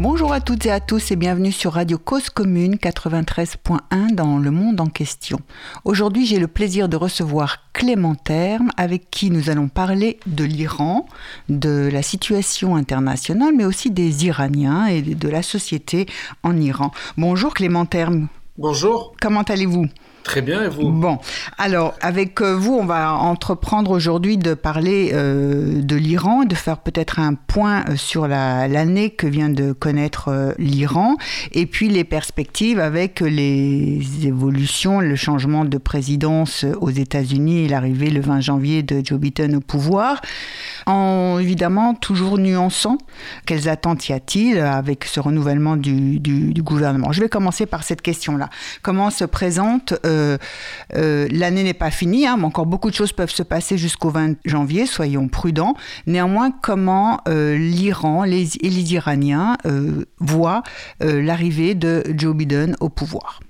Bonjour à toutes et à tous et bienvenue sur Radio Cause Commune 93.1 dans le monde en question. Aujourd'hui, j'ai le plaisir de recevoir Clément Terme avec qui nous allons parler de l'Iran, de la situation internationale, mais aussi des Iraniens et de la société en Iran. Bonjour Clément Terme. Bonjour. Comment allez-vous? Très bien, et vous Bon, alors avec euh, vous, on va entreprendre aujourd'hui de parler euh, de l'Iran, de faire peut-être un point euh, sur l'année que vient de connaître l'Iran, et puis les perspectives avec les évolutions, le changement de présidence aux États-Unis et l'arrivée le 20 janvier de Joe Biden au pouvoir, en évidemment toujours nuançant quelles attentes y a-t-il avec ce renouvellement du, gouvernement? Je vais commencer par cette question-là. Comment se présente euh, l'année n'est pas finie, hein, mais encore beaucoup de choses peuvent se passer jusqu'au 20 janvier, soyons prudents. Néanmoins, comment euh, l'Iran les, et les Iraniens voient l'arrivée de Joe Biden au pouvoir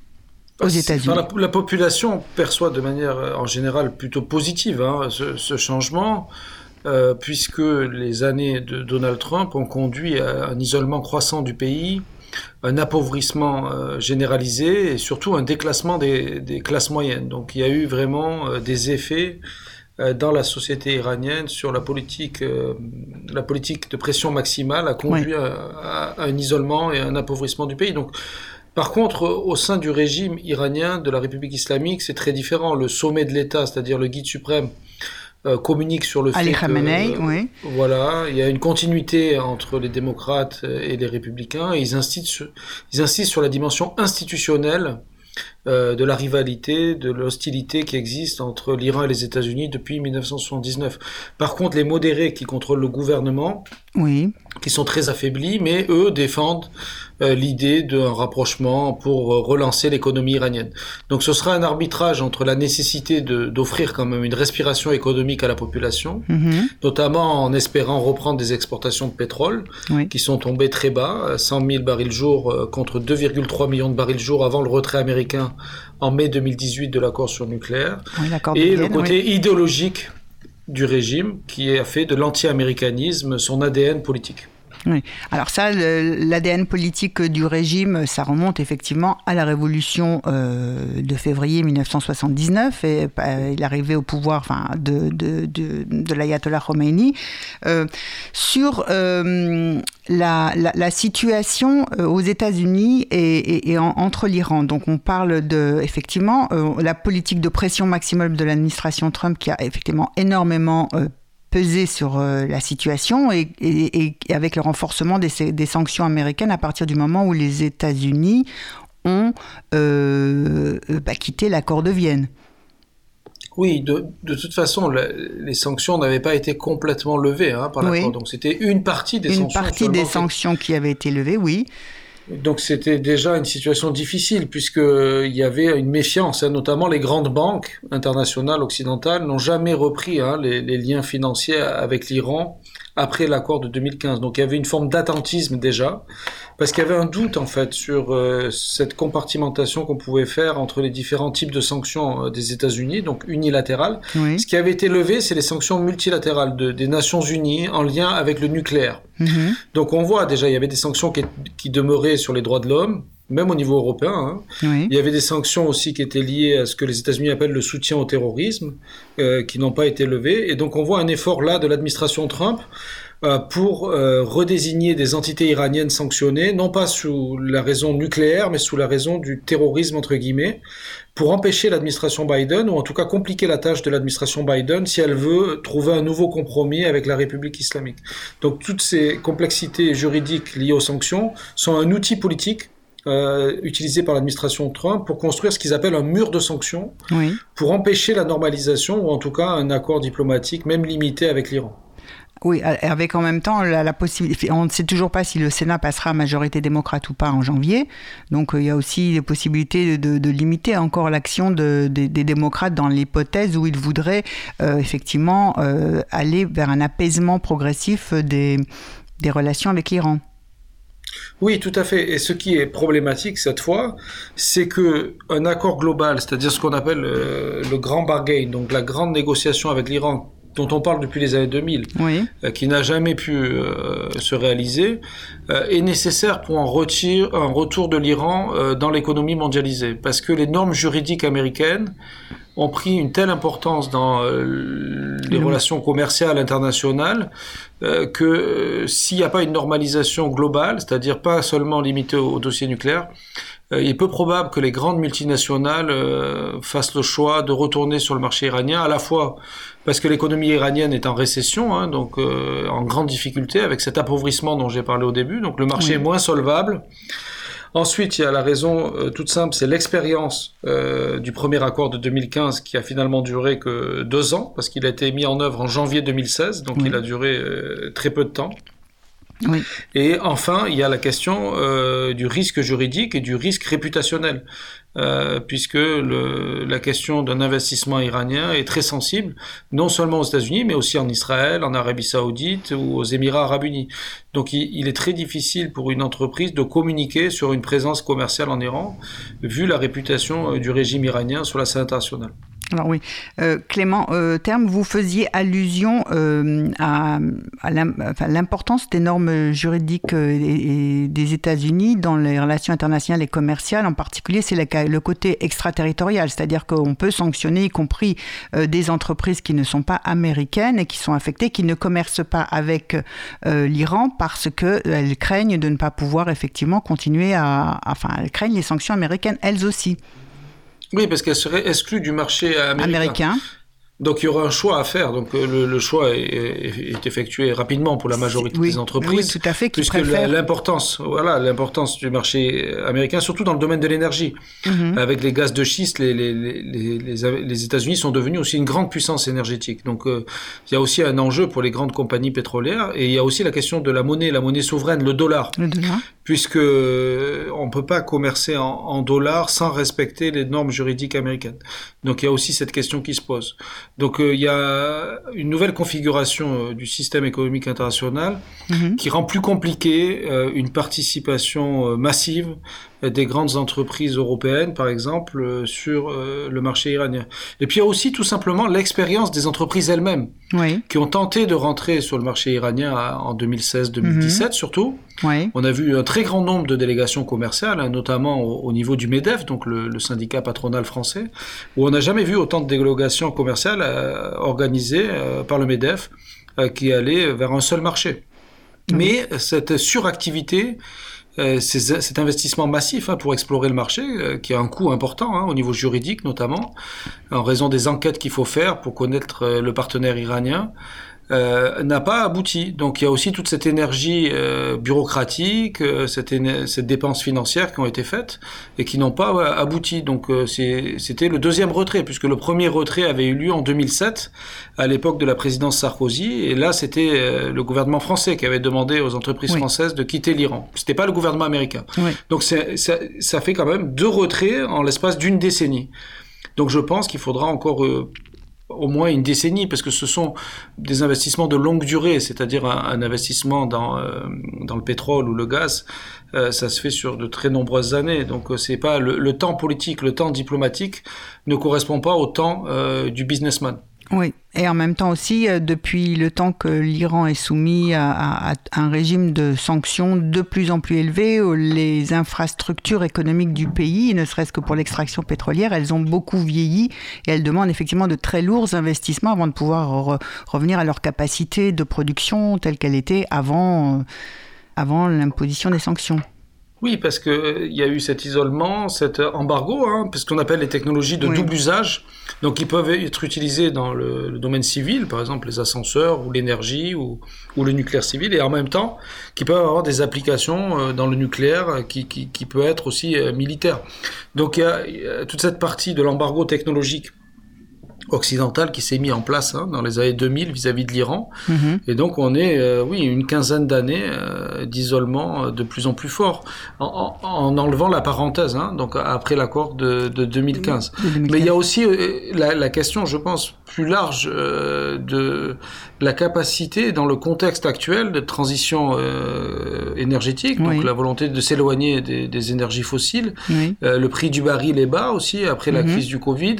aux États-Unis? La, population perçoit de manière en général plutôt positive hein, ce, changement. puisque les années de Donald Trump ont conduit à un isolement croissant du pays, un appauvrissement euh, généralisé et surtout un déclassement des, classes moyennes. Donc il y a eu vraiment euh, des effets euh, dans la société iranienne sur la politique, la politique de pression maximale a conduit à, un isolement et un appauvrissement du pays. Donc par contre, au sein du régime iranien de la République islamique, c'est très différent. Le sommet de l'État, c'est-à-dire le guide suprême, communique sur le Ali fait Khamenei, oui. voilà, il y a une continuité entre les démocrates et les républicains. Et ils insistent sur, ils insistent sur la dimension institutionnelle euh, de la rivalité, de l'hostilité qui existe entre l'Iran et les États-Unis depuis 1979. Par contre, les modérés qui contrôlent le gouvernement, oui. qui sont très affaiblis, mais eux défendent euh, l'idée d'un rapprochement pour euh, relancer l'économie iranienne. Donc ce sera un arbitrage entre la nécessité d'offrir quand même une respiration économique à la population, mm-hmm. notamment en espérant reprendre des exportations de pétrole qui sont tombées très bas, 100 000 barils jour contre 2,3 millions de barils jour avant le retrait américain en mai 2018 de l'accord sur le nucléaire. et le côté idéologique du régime qui a fait de l'anti-américanisme son ADN politique. Alors ça, l'ADN politique du régime, ça remonte effectivement à la révolution euh, de février 1979 et euh, l'arrivée au pouvoir de, de, l'ayatollah Khomeini. Euh, sur la, situation aux États-Unis et, entre l'Iran. Donc on parle de effectivement la politique de pression maximale de l'administration Trump qui a effectivement énormément peser sur euh, la situation et, avec le renforcement des, sanctions américaines à partir du moment où les États-Unis ont euh, bah, quitté l'accord de Vienne. Oui, de, toute façon, les sanctions n'avaient pas été complètement levées hein, par l'accord. Donc c'était une partie des sanctions. Une partie des sanctions qui avaient été levées, oui. Donc c'était déjà une situation difficile puisqu'il y avait une méfiance, hein, notamment les grandes banques internationales occidentales n'ont jamais repris hein, les, liens financiers avec l'Iran après l'accord de 2015. Donc il y avait une forme d'attentisme déjà, parce qu'il y avait un doute en fait sur euh, cette compartimentation qu'on pouvait faire entre les différents types de sanctions euh, des États-Unis, donc unilatérales. Ce qui avait été levé, c'est les sanctions multilatérales de, des Nations Unies en lien avec le nucléaire. Mhm. Donc on voit déjà, il y avait des sanctions qui, qui demeuraient sur les droits de l'homme, même au niveau européen. Hein. Il y avait des sanctions aussi qui étaient liées à ce que les États-Unis appellent le soutien au terrorisme, euh, qui n'ont pas été levées. Et donc on voit un effort là de l'administration Trump euh, pour euh, redésigner des entités iraniennes sanctionnées, non pas sous la raison nucléaire, mais sous la raison du terrorisme, entre guillemets, pour empêcher l'administration Biden, ou en tout cas compliquer la tâche de l'administration Biden si elle veut trouver un nouveau compromis avec la République islamique. Donc toutes ces complexités juridiques liées aux sanctions sont un outil politique euh, utilisé par l'administration Trump pour construire ce qu'ils appellent un mur de sanctions, pour empêcher la normalisation ou en tout cas un accord diplomatique, même limité avec l'Iran. Oui, avec en même temps la, possibilité. On ne sait toujours pas si le Sénat passera à majorité démocrate ou pas en janvier. Donc euh, il y a aussi des possibilités de, limiter encore l'action des démocrates dans l'hypothèse où ils voudraient euh, effectivement aller vers un apaisement progressif des relations avec l'Iran. Oui, tout à fait. Et ce qui est problématique cette fois, c'est que un accord global, c'est-à-dire ce qu'on appelle euh, le grand bargain, donc la grande négociation avec l'Iran, dont on parle depuis les années 2000, euh, qui n'a jamais pu euh, se réaliser, est nécessaire pour un, retire, un retour de l'Iran dans l'économie mondialisée, parce que les normes juridiques américaines ont pris une telle importance dans euh, les relations commerciales internationales euh, que euh, s'il n'y a pas une normalisation globale, c'est-à-dire pas seulement limitée au, dossier nucléaire, il est peu probable que les grandes multinationales fassent le choix de retourner sur le marché iranien, à la fois parce que l'économie iranienne est en récession, hein, donc en grande difficulté avec cet appauvrissement dont j'ai parlé au début, donc le marché est moins solvable. Ensuite, il y a la raison euh, toute simple, c'est l'expérience euh, du premier accord de 2015 qui a finalement duré que deux ans, parce qu'il a été mis en œuvre en janvier 2016, donc il a duré euh, très peu de temps. Et enfin, il y a la question euh, du risque juridique et du risque réputationnel, euh, puisque la question d'un investissement iranien est très sensible, non seulement aux États-Unis, mais aussi en Israël, en Arabie saoudite ou aux Émirats arabes unis. Donc il, il, est très difficile pour une entreprise de communiquer sur une présence commerciale en Iran, vu la réputation euh, du régime iranien sur la scène internationale. Alors oui, euh, Clément euh, Terme, vous faisiez allusion euh, à, l'importance des normes juridiques des États-Unis dans les relations internationales et commerciales. En particulier, c'est le, côté extraterritorial, c'est-à-dire qu'on peut sanctionner, y compris des entreprises qui ne sont pas américaines et qui sont affectées, qui ne commercent pas avec l'Iran parce qu'elles craignent de ne pas pouvoir effectivement continuer à... Enfin, elles craignent les sanctions américaines elles aussi. Oui, parce qu'elle serait exclue du marché américain. américain. Donc il y aura un choix à faire. Donc euh, le, le choix est, est, effectué rapidement pour la majorité des entreprises. Oui, tout à fait. Puisque l'importance, voilà, l'importance du marché américain, surtout dans le domaine de l'énergie, mhm. avec les gaz de schiste, les, les, les, les États-Unis sont devenus aussi une grande puissance énergétique. Donc euh, il y a aussi un enjeu pour les grandes compagnies pétrolières et il y a aussi la question de la monnaie, la monnaie souveraine, le dollar. Le dollar. Puisque on peut pas commercer en, en dollars sans respecter les normes juridiques américaines. Donc il y a aussi cette question qui se pose. Donc euh, il y a une nouvelle configuration euh, du système économique international mhm. qui rend plus compliqué euh, une participation massive des grandes entreprises européennes, par exemple, sur le marché iranien. Et puis il y a aussi tout simplement l'expérience des entreprises elles-mêmes, qui ont tenté de rentrer sur le marché iranien en 2016-2017 mhm. surtout. On a vu un très grand nombre de délégations commerciales, hein, notamment au, niveau du MEDEF, donc le, le, syndicat patronal français, où on n'a jamais vu autant de délégations commerciales euh, organisées euh, par le MEDEF euh, qui allaient vers un seul marché. Mmh. Mais cette suractivité, cet investissement massif hein, pour explorer le marché, qui a un coût important hein, au niveau juridique notamment, en raison des enquêtes qu'il faut faire pour connaître le partenaire iranien, euh, n'a pas abouti. Donc il y a aussi toute cette énergie euh, bureaucratique, euh, cette, cette dépense financière qui ont été faites et qui n'ont pas abouti. Donc c'était le deuxième retrait, puisque le premier retrait avait eu lieu en 2007, à l'époque de la présidence Sarkozy, et là c'était le gouvernement français qui avait demandé aux entreprises françaises de quitter l'Iran. C'était pas le gouvernement américain. Donc ça, ça fait quand même deux retraits en l'espace d'une décennie. Donc je pense qu'il faudra encore au moins une décennie, parce que ce sont des investissements de longue durée, c'est-à-dire un, investissement dans, euh, dans le pétrole ou le gaz, euh, ça se fait sur de très nombreuses années. Donc euh, c'est pas le, le, temps politique, le temps diplomatique ne correspond pas au temps du businessman. Oui, et en même temps aussi, euh, depuis le temps que l'Iran est soumis à, un régime de sanctions de plus en plus élevé, euh, les infrastructures économiques du pays, ne serait-ce que pour l'extraction pétrolière, elles ont beaucoup vieilli et elles demandent effectivement de très lourds investissements avant de pouvoir revenir à leur capacité de production telle qu'elle était avant, euh, avant l'imposition des sanctions. Oui, parce qu'il euh, il y a eu cet isolement, cet embargo, hein, ce qu'on appelle les technologies de double usage, donc qui peuvent être utilisées dans le, domaine civil, par exemple les ascenseurs ou l'énergie ou, ou, le nucléaire civil, et en même temps qui peuvent avoir des applications euh, dans le nucléaire qui, qui, qui peut être aussi euh, militaire. Donc il y, a, toute cette partie de l'embargo technologique occidental qui s'est mis en place hein, dans les années 2000 vis-à-vis de l'Iran. Mhm. Et donc on est, euh, oui, une quinzaine d'années euh, d'isolement euh, de plus en plus fort, en, en enlevant la parenthèse, hein, donc après l'accord de, de 2015. Mais il y a aussi la, la, question, je pense, plus large de la capacité dans le contexte actuel de transition énergétique, donc la volonté de s'éloigner des, énergies fossiles. le prix du baril est bas aussi après la mhm. crise du Covid.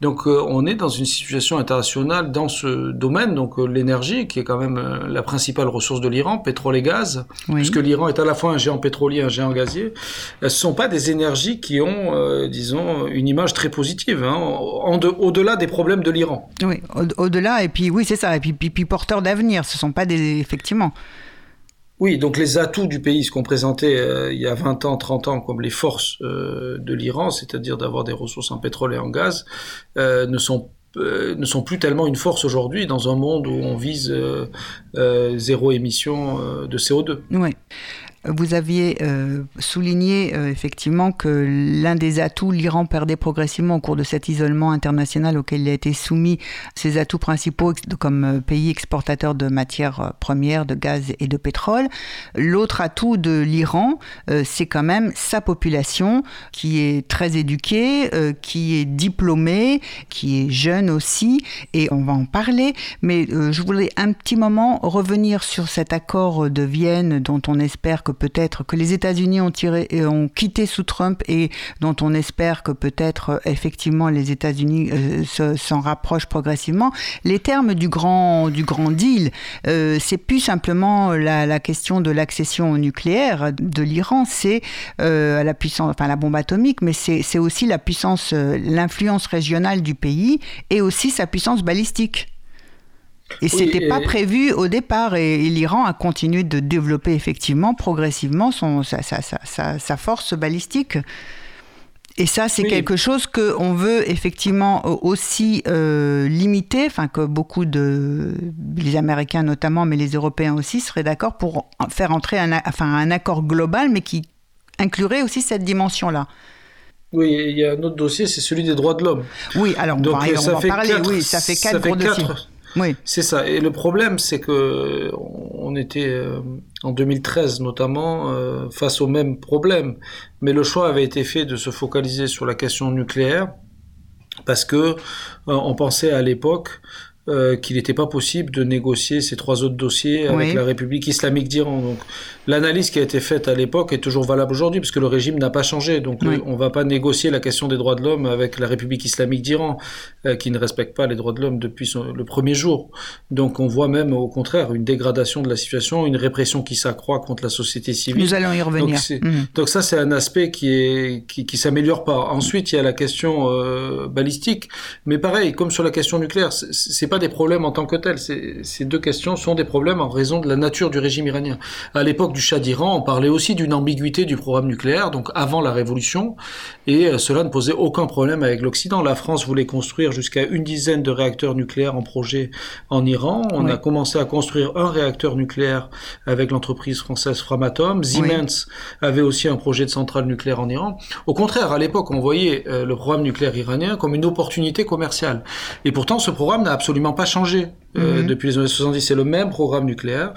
Donc on est dans une situation internationale dans ce domaine, donc l'énergie qui est quand même la principale ressource de l'Iran, pétrole et gaz, puisque l'Iran est à la fois un géant pétrolier, un géant gazier. Ce sont pas des énergies qui ont, disons, une image très positive, hein, au-delà des problèmes de l'Iran. Oui, au-delà, et puis oui, c'est ça, et puis, puis, porteurs d'avenir, ce ne sont pas des. Effectivement. Oui, donc les atouts du pays, ce qu'on présentait euh, il y a 20 ans, 30 ans comme les forces euh, de l'Iran, c'est-à-dire d'avoir des ressources en pétrole et en gaz, euh, ne sont ne sont plus tellement une force aujourd'hui dans un monde où on vise zéro émission de CO2. Oui. Vous aviez euh, souligné euh, effectivement que l'un des atouts, l'Iran perdait progressivement au cours de cet isolement international auquel il a été soumis, ses atouts principaux comme euh, pays exportateur de matières premières, de gaz et de pétrole. L'autre atout de l'Iran, c'est quand même sa population qui est très éduquée, qui est diplômée, qui est jeune aussi, et on va en parler. Mais je voulais un petit moment revenir sur cet accord de Vienne dont on espère que peut-être que les États-Unis ont, tiré, ont quitté sous Trump et dont on espère que peut-être euh, effectivement les États-Unis euh, s'en rapprochent progressivement. Les termes du grand, du grand deal, euh, c'est plus simplement la, question de l'accession nucléaire de l'Iran, c'est la puissance, enfin la bombe atomique, mais c'est aussi la puissance, l'influence régionale du pays et aussi sa puissance balistique. Et ce c'était pas prévu au départ. Et, l'Iran a continué de développer effectivement progressivement son, sa, sa, sa, sa force balistique. Et ça, c'est quelque chose qu'on veut effectivement aussi euh, limiter, enfin que beaucoup de les Américains notamment, mais les Européens aussi seraient d'accord pour faire entrer un, enfin, un accord global, mais qui inclurait aussi cette dimension-là. Oui, il y a un autre dossier, c'est celui des droits de l'homme. Oui, alors on va, on va parler. oui, ça fait quatre gros dossiers. Oui. C'est ça. Et le problème, c'est que on était euh, en 2013 notamment euh, face au même problème, mais le choix avait été fait de se focaliser sur la question nucléaire parce que euh, on pensait à l'époque euh, qu'il n'était pas possible de négocier ces trois autres dossiers avec la République islamique d'Iran. Donc l'analyse qui a été faite à l'époque est toujours valable aujourd'hui parce que le régime n'a pas changé. Donc euh, on ne va pas négocier la question des droits de l'homme avec la République islamique d'Iran euh, qui ne respecte pas les droits de l'homme depuis le premier jour. Donc on voit même au contraire une dégradation de la situation, une répression qui s'accroît contre la société civile. Nous allons y revenir. Donc, mhm. ça c'est un aspect qui est qui, qui s'améliore pas. Ensuite il y a la question balistique, mais pareil comme sur la question nucléaire, c'est pas des problèmes en tant que tels. Ces deux questions sont des problèmes en raison de la nature du régime iranien. À l'époque du Shah d'Iran, on parlait aussi d'une ambiguïté du programme nucléaire, donc avant la révolution, et euh, cela ne posait aucun problème avec l'Occident. La France voulait construire jusqu'à une dizaine de réacteurs nucléaires en projet en Iran. On a commencé à construire un réacteur nucléaire avec l'entreprise française Framatome. Siemens avait aussi un projet de centrale nucléaire en Iran. Au contraire, à l'époque, on voyait euh, le programme nucléaire iranien comme une opportunité commerciale. Et pourtant, ce programme n'a absolument pas changé euh, mhm. depuis les années 70. C'est le même programme nucléaire.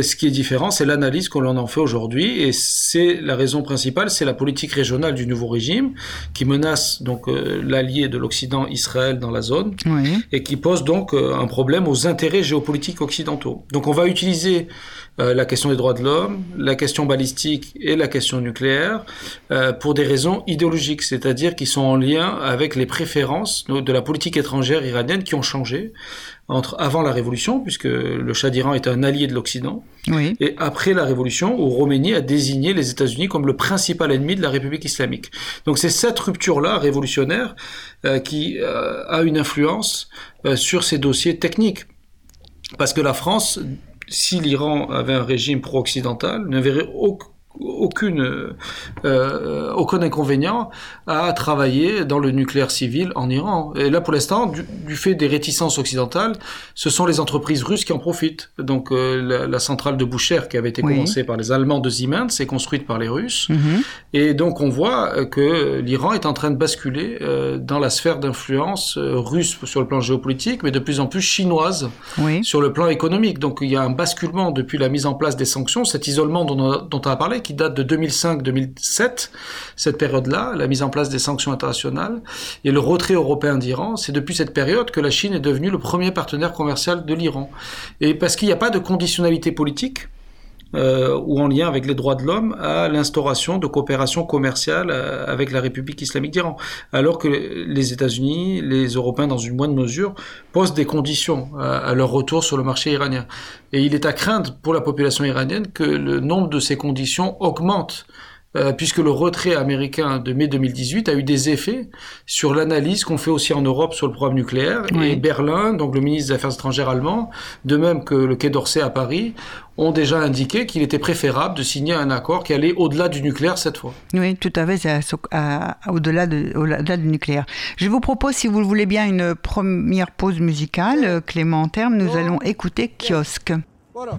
ce qui est différent, c'est l'analyse qu'on en fait aujourd'hui. Et c'est la raison principale, c'est la politique régionale du nouveau régime qui menace donc euh, l'allié de l'Occident, Israël, dans la zone, et qui pose donc euh, un problème aux intérêts géopolitiques occidentaux. Donc on va utiliser la question des droits de l'homme, la question balistique et la question nucléaire pour des raisons idéologiques, c'est-à-dire qui sont en lien avec les préférences de la politique étrangère iranienne qui ont changé entre avant la Révolution, puisque le Shah d'Iran est un allié de l'Occident, et après la Révolution, où Roménie a désigné les États-Unis comme le principal ennemi de la République islamique. Donc c'est cette rupture-là révolutionnaire euh, qui euh, a une influence euh, sur ces dossiers techniques. Parce que la France, si l'Iran avait un régime pro-occidental, ne verrait aucun aucune, euh, aucun inconvénient à travailler dans le nucléaire civil en Iran. Et là, pour l'instant, du, fait des réticences occidentales, ce sont les entreprises russes qui en profitent. Donc, euh, la, centrale de Boucher, qui avait été commencée par les Allemands de Siemens, est construite par les Russes. Mhm. Et donc, on voit que l'Iran est en train de basculer euh, dans la sphère d'influence euh, russe sur le plan géopolitique, mais de plus en plus chinoise sur le plan économique. Donc, il y a un basculement depuis la mise en place des sanctions, cet isolement dont, dont on a parlé, qui date de 2005-2007, cette période-là, la mise en place des sanctions internationales et le retrait européen d'Iran. C'est depuis cette période que la Chine est devenue le premier partenaire commercial de l'Iran. Et parce qu'il n'y a pas de conditionnalité politique, euh, ou en lien avec les droits de l'homme à l'instauration de coopération commerciale euh, avec la République islamique d'Iran, alors que les États-Unis, les Européens dans une moindre mesure, posent des conditions à, leur retour sur le marché iranien. Et il est à craindre pour la population iranienne que le nombre de ces conditions augmente euh, puisque le retrait américain de mai 2018 a eu des effets sur l'analyse qu'on fait aussi en Europe sur le programme nucléaire. Et Berlin, donc le ministre des Affaires étrangères allemand, de même que le Quai d'Orsay à Paris, ont déjà indiqué qu'il était préférable de signer un accord qui allait au-delà du nucléaire cette fois. Oui, tout à fait, c'est au-delà au du nucléaire. Je vous propose, si vous le voulez bien, une première pause musicale. Clément Terme, nous allons écouter Kiosque. Voilà.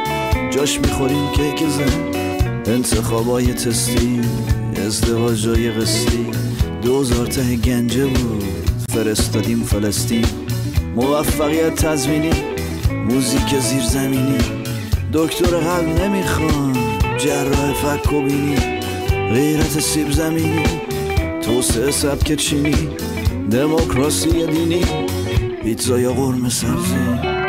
جاش می‌خوریم کیک زن. انتخابای تستی ازدواجای قسطی. دوزار ته گنجه بود فرستادیم فلسطین. موفقیت تزمینی موزیک زیرزمینی. دکتر قلب نمی‌خوان جراح فک و بینی. غیرت سیب زمینی توسعه سبک چینی. دموکراسی دینی. پیتزای قرم سبزی.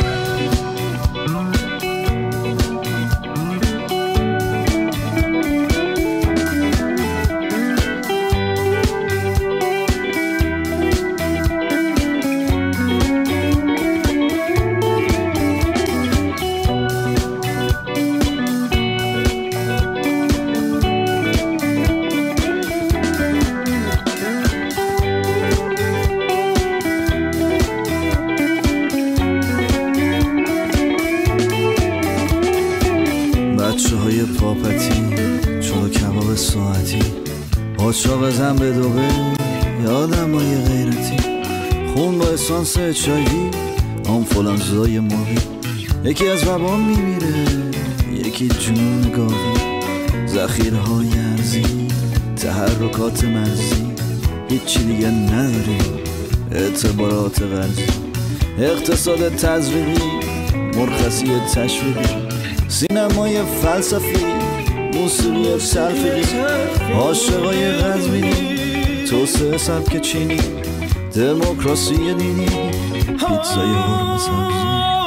چایی آنفولانزای ماهی. یکی از وبا میمیره. یکی جنون گاوی ذخیرهای ارزی. تحرکات مرزی. هیچی دیگه نداری. اعتبارات غرزی اقتصاد تزریقی. مرخصی تشویقی. سینمای فلسفی. موسیقی سرفیقی عاشقای غزبینی توسعه سبک چینی. دموکراسی دینی. پیتزای قرمه سبزی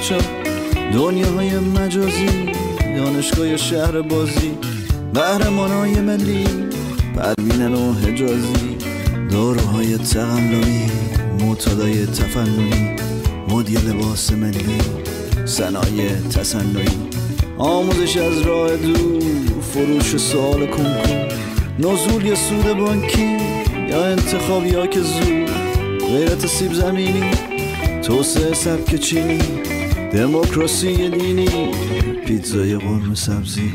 کچا دنیاهای مجازی دانشگاه شهر بازی های ملی پروینن و حجازی داروهای تقلایی معتادای تفننی مدی لباس ملی صنایع تصنعی آموزش از راه دور فروش سوال کنکور نزول یا سود بانکی یا انتخاب یا که زود غیرت سیب زمینی توسعه سبک چینی. دموکراسی دینی. پیتزای قرم سبزی.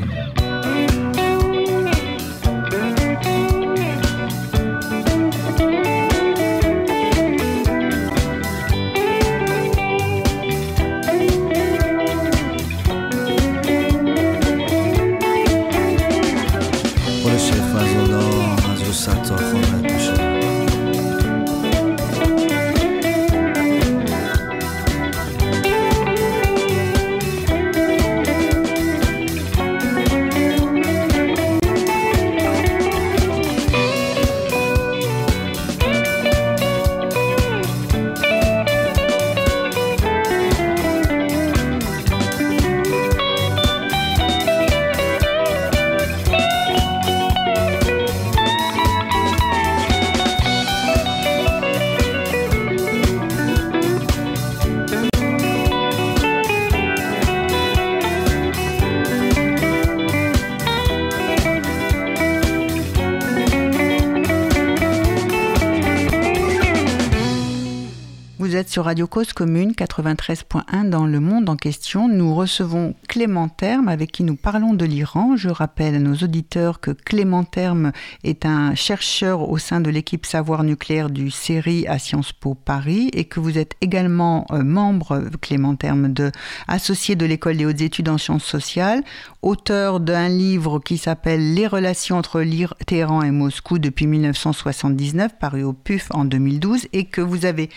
Sur Radio Cause Commune 93.1 dans le monde en question. Nous recevons Clément Terme avec qui nous parlons de l'Iran. Je rappelle à nos auditeurs que Clément Terme est un chercheur au sein de l'équipe savoir nucléaire du CERI à Sciences Po Paris et que vous êtes également euh, membre, Clément Terme, de, associé de l'école des hautes études en sciences sociales, auteur d'un livre qui s'appelle Les relations entre Téhéran et Moscou depuis 1979, paru au PUF en 2012 et que vous avez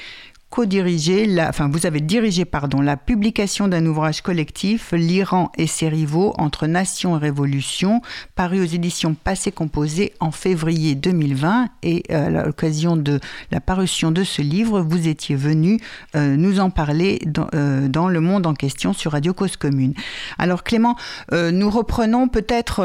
co-dirigé, la, enfin vous avez dirigé pardon, la publication d'un ouvrage collectif, L'Iran et ses rivaux entre nation et révolution, paru aux éditions Passé Composé en février 2020. Et euh, à l'occasion de la parution de ce livre, vous étiez venu euh, nous en parler dans, euh, dans, le monde en question sur Radio Cause Commune. Alors Clément, nous reprenons peut-être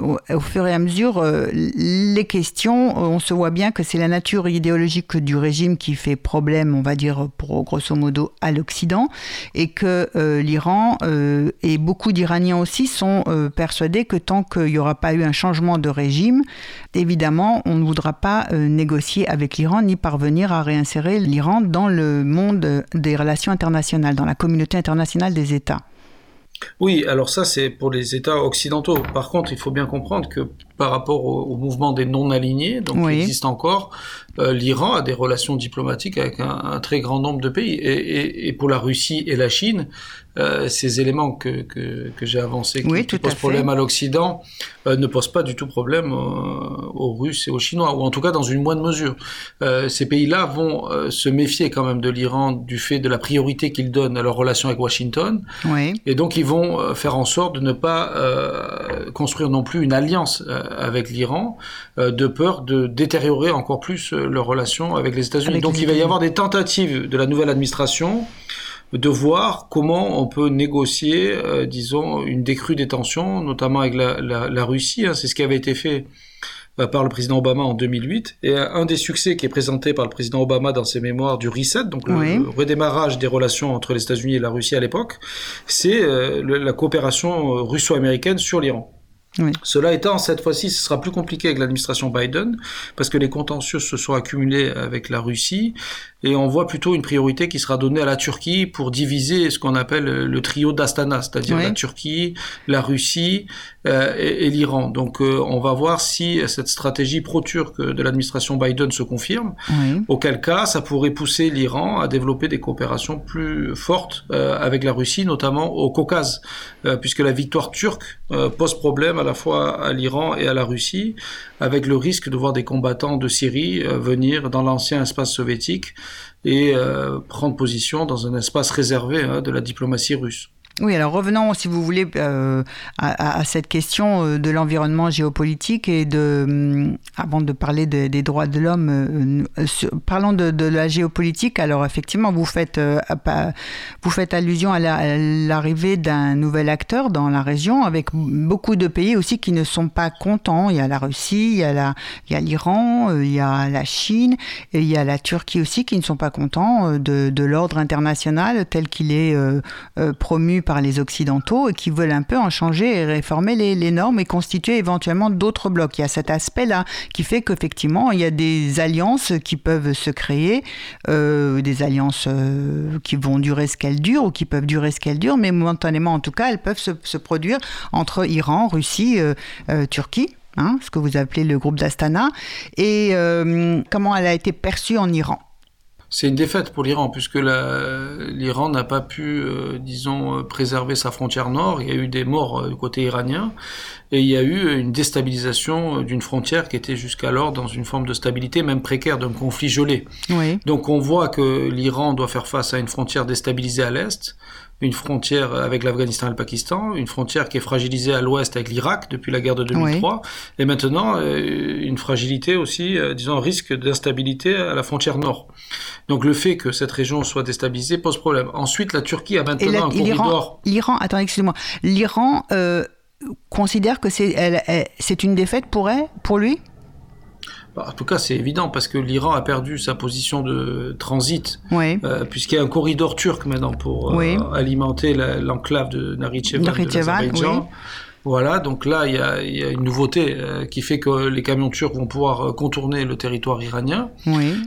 au, au, fur et à mesure les questions. On se voit bien que c'est la nature idéologique du régime qui fait problème, on va dire pour grosso modo à l'Occident, et que euh, l'Iran euh, et beaucoup d'Iraniens aussi sont euh, persuadés que tant qu'il n'y aura pas eu un changement de régime, évidemment, on ne voudra pas négocier avec l'Iran ni parvenir à réinsérer l'Iran dans le monde des relations internationales, dans la communauté internationale des États. Oui, alors ça c'est pour les États occidentaux. Par contre, il faut bien comprendre que par rapport au, mouvement des non-alignés, donc qui existe encore, euh, l'Iran a des relations diplomatiques avec un, très grand nombre de pays. Et, pour la Russie et la Chine, euh, ces éléments que, que, j'ai avancés qui, posent problème à l'Occident euh, ne posent pas du tout problème aux Russes et aux Chinois, ou en tout cas dans une moindre mesure. ces pays-là vont se méfier quand même de l'Iran du fait de la priorité qu'ils donnent à leurs relations avec Washington. Et donc ils vont faire en sorte de ne pas construire non plus une alliance avec l'Iran, de peur de détériorer encore plus leurs relations avec les États-Unis. Donc il va y avoir des tentatives de la nouvelle administration de voir comment on peut négocier, euh, disons, une décrue des tensions, notamment avec la, Russie. Hein. C'est ce qui avait été fait euh, par le président Obama en 2008. Et un des succès qui est présenté par le président Obama dans ses mémoires du reset, donc le, redémarrage des relations entre les États-Unis et la Russie à l'époque, c'est euh, la coopération russo-américaine sur l'Iran. Cela étant, cette fois-ci, ce sera plus compliqué avec l'administration Biden, parce que les contentieux se sont accumulés avec la Russie, et on voit plutôt une priorité qui sera donnée à la Turquie pour diviser ce qu'on appelle le trio d'Astana, c'est-à-dire la Turquie, la Russie euh, et, l'Iran. Donc euh, on va voir si cette stratégie pro-turque de l'administration Biden se confirme, auquel cas ça pourrait pousser l'Iran à développer des coopérations plus fortes euh, avec la Russie, notamment au Caucase, puisque la victoire turque pose problème à la fois à l'Iran et à la Russie, avec le risque de voir des combattants de Syrie venir dans l'ancien espace soviétique et euh, prendre position dans un espace réservé hein, de la diplomatie russe. Oui, alors revenons, si vous voulez, euh, à, cette question euh, de l'environnement géopolitique et de, hum, avant de parler des droits de l'homme, euh, parlons de, la géopolitique. Alors effectivement, vous faites, vous faites allusion à l'arrivée d'un nouvel acteur dans la région, avec beaucoup de pays aussi qui ne sont pas contents. Il y a la Russie, il y a l'Iran, il y a la Chine, et il y a la Turquie aussi qui ne sont pas contents de l'ordre international tel qu'il est promu par les Occidentaux et qui veulent un peu en changer et réformer les, normes et constituer éventuellement d'autres blocs. Il y a cet aspect-là qui fait qu'effectivement, il y a des alliances qui peuvent se créer, euh, des alliances euh, qui vont durer ce qu'elles durent ou qui peuvent durer ce qu'elles durent, mais momentanément en tout cas, elles peuvent se, produire entre Iran, Russie, Turquie. Hein, ce que vous appelez le groupe d'Astana, et comment elle a été perçue en Iran? C'est une défaite pour l'Iran, puisque l'Iran n'a pas pu, euh, disons, euh, préserver sa frontière nord. Il y a eu des morts euh, du côté iranien, et il y a eu une déstabilisation d'une frontière qui était jusqu'alors dans une forme de stabilité, même précaire, d'un conflit gelé. Donc on voit que l'Iran doit faire face à une frontière déstabilisée à l'est, une frontière avec l'Afghanistan et le Pakistan, une frontière qui est fragilisée à l'ouest avec l'Irak depuis la guerre de 2003, et maintenant euh, une fragilité aussi, euh, disons, risque d'instabilité à la frontière nord. Donc le fait que cette région soit déstabilisée pose problème. Ensuite, la Turquie a maintenant un corridor. L'Iran, attends, excusez-moi, l'Iran euh, considère que c'est une défaite pour elle, pour lui? En tout cas, c'est évident parce que l'Iran a perdu sa position de transit, euh, puisqu'il y a un corridor turc maintenant pour euh, alimenter l'enclave de Nakhitchevan, de Voilà, donc là, il y a, une nouveauté euh, qui fait que les camions turcs vont pouvoir contourner le territoire iranien.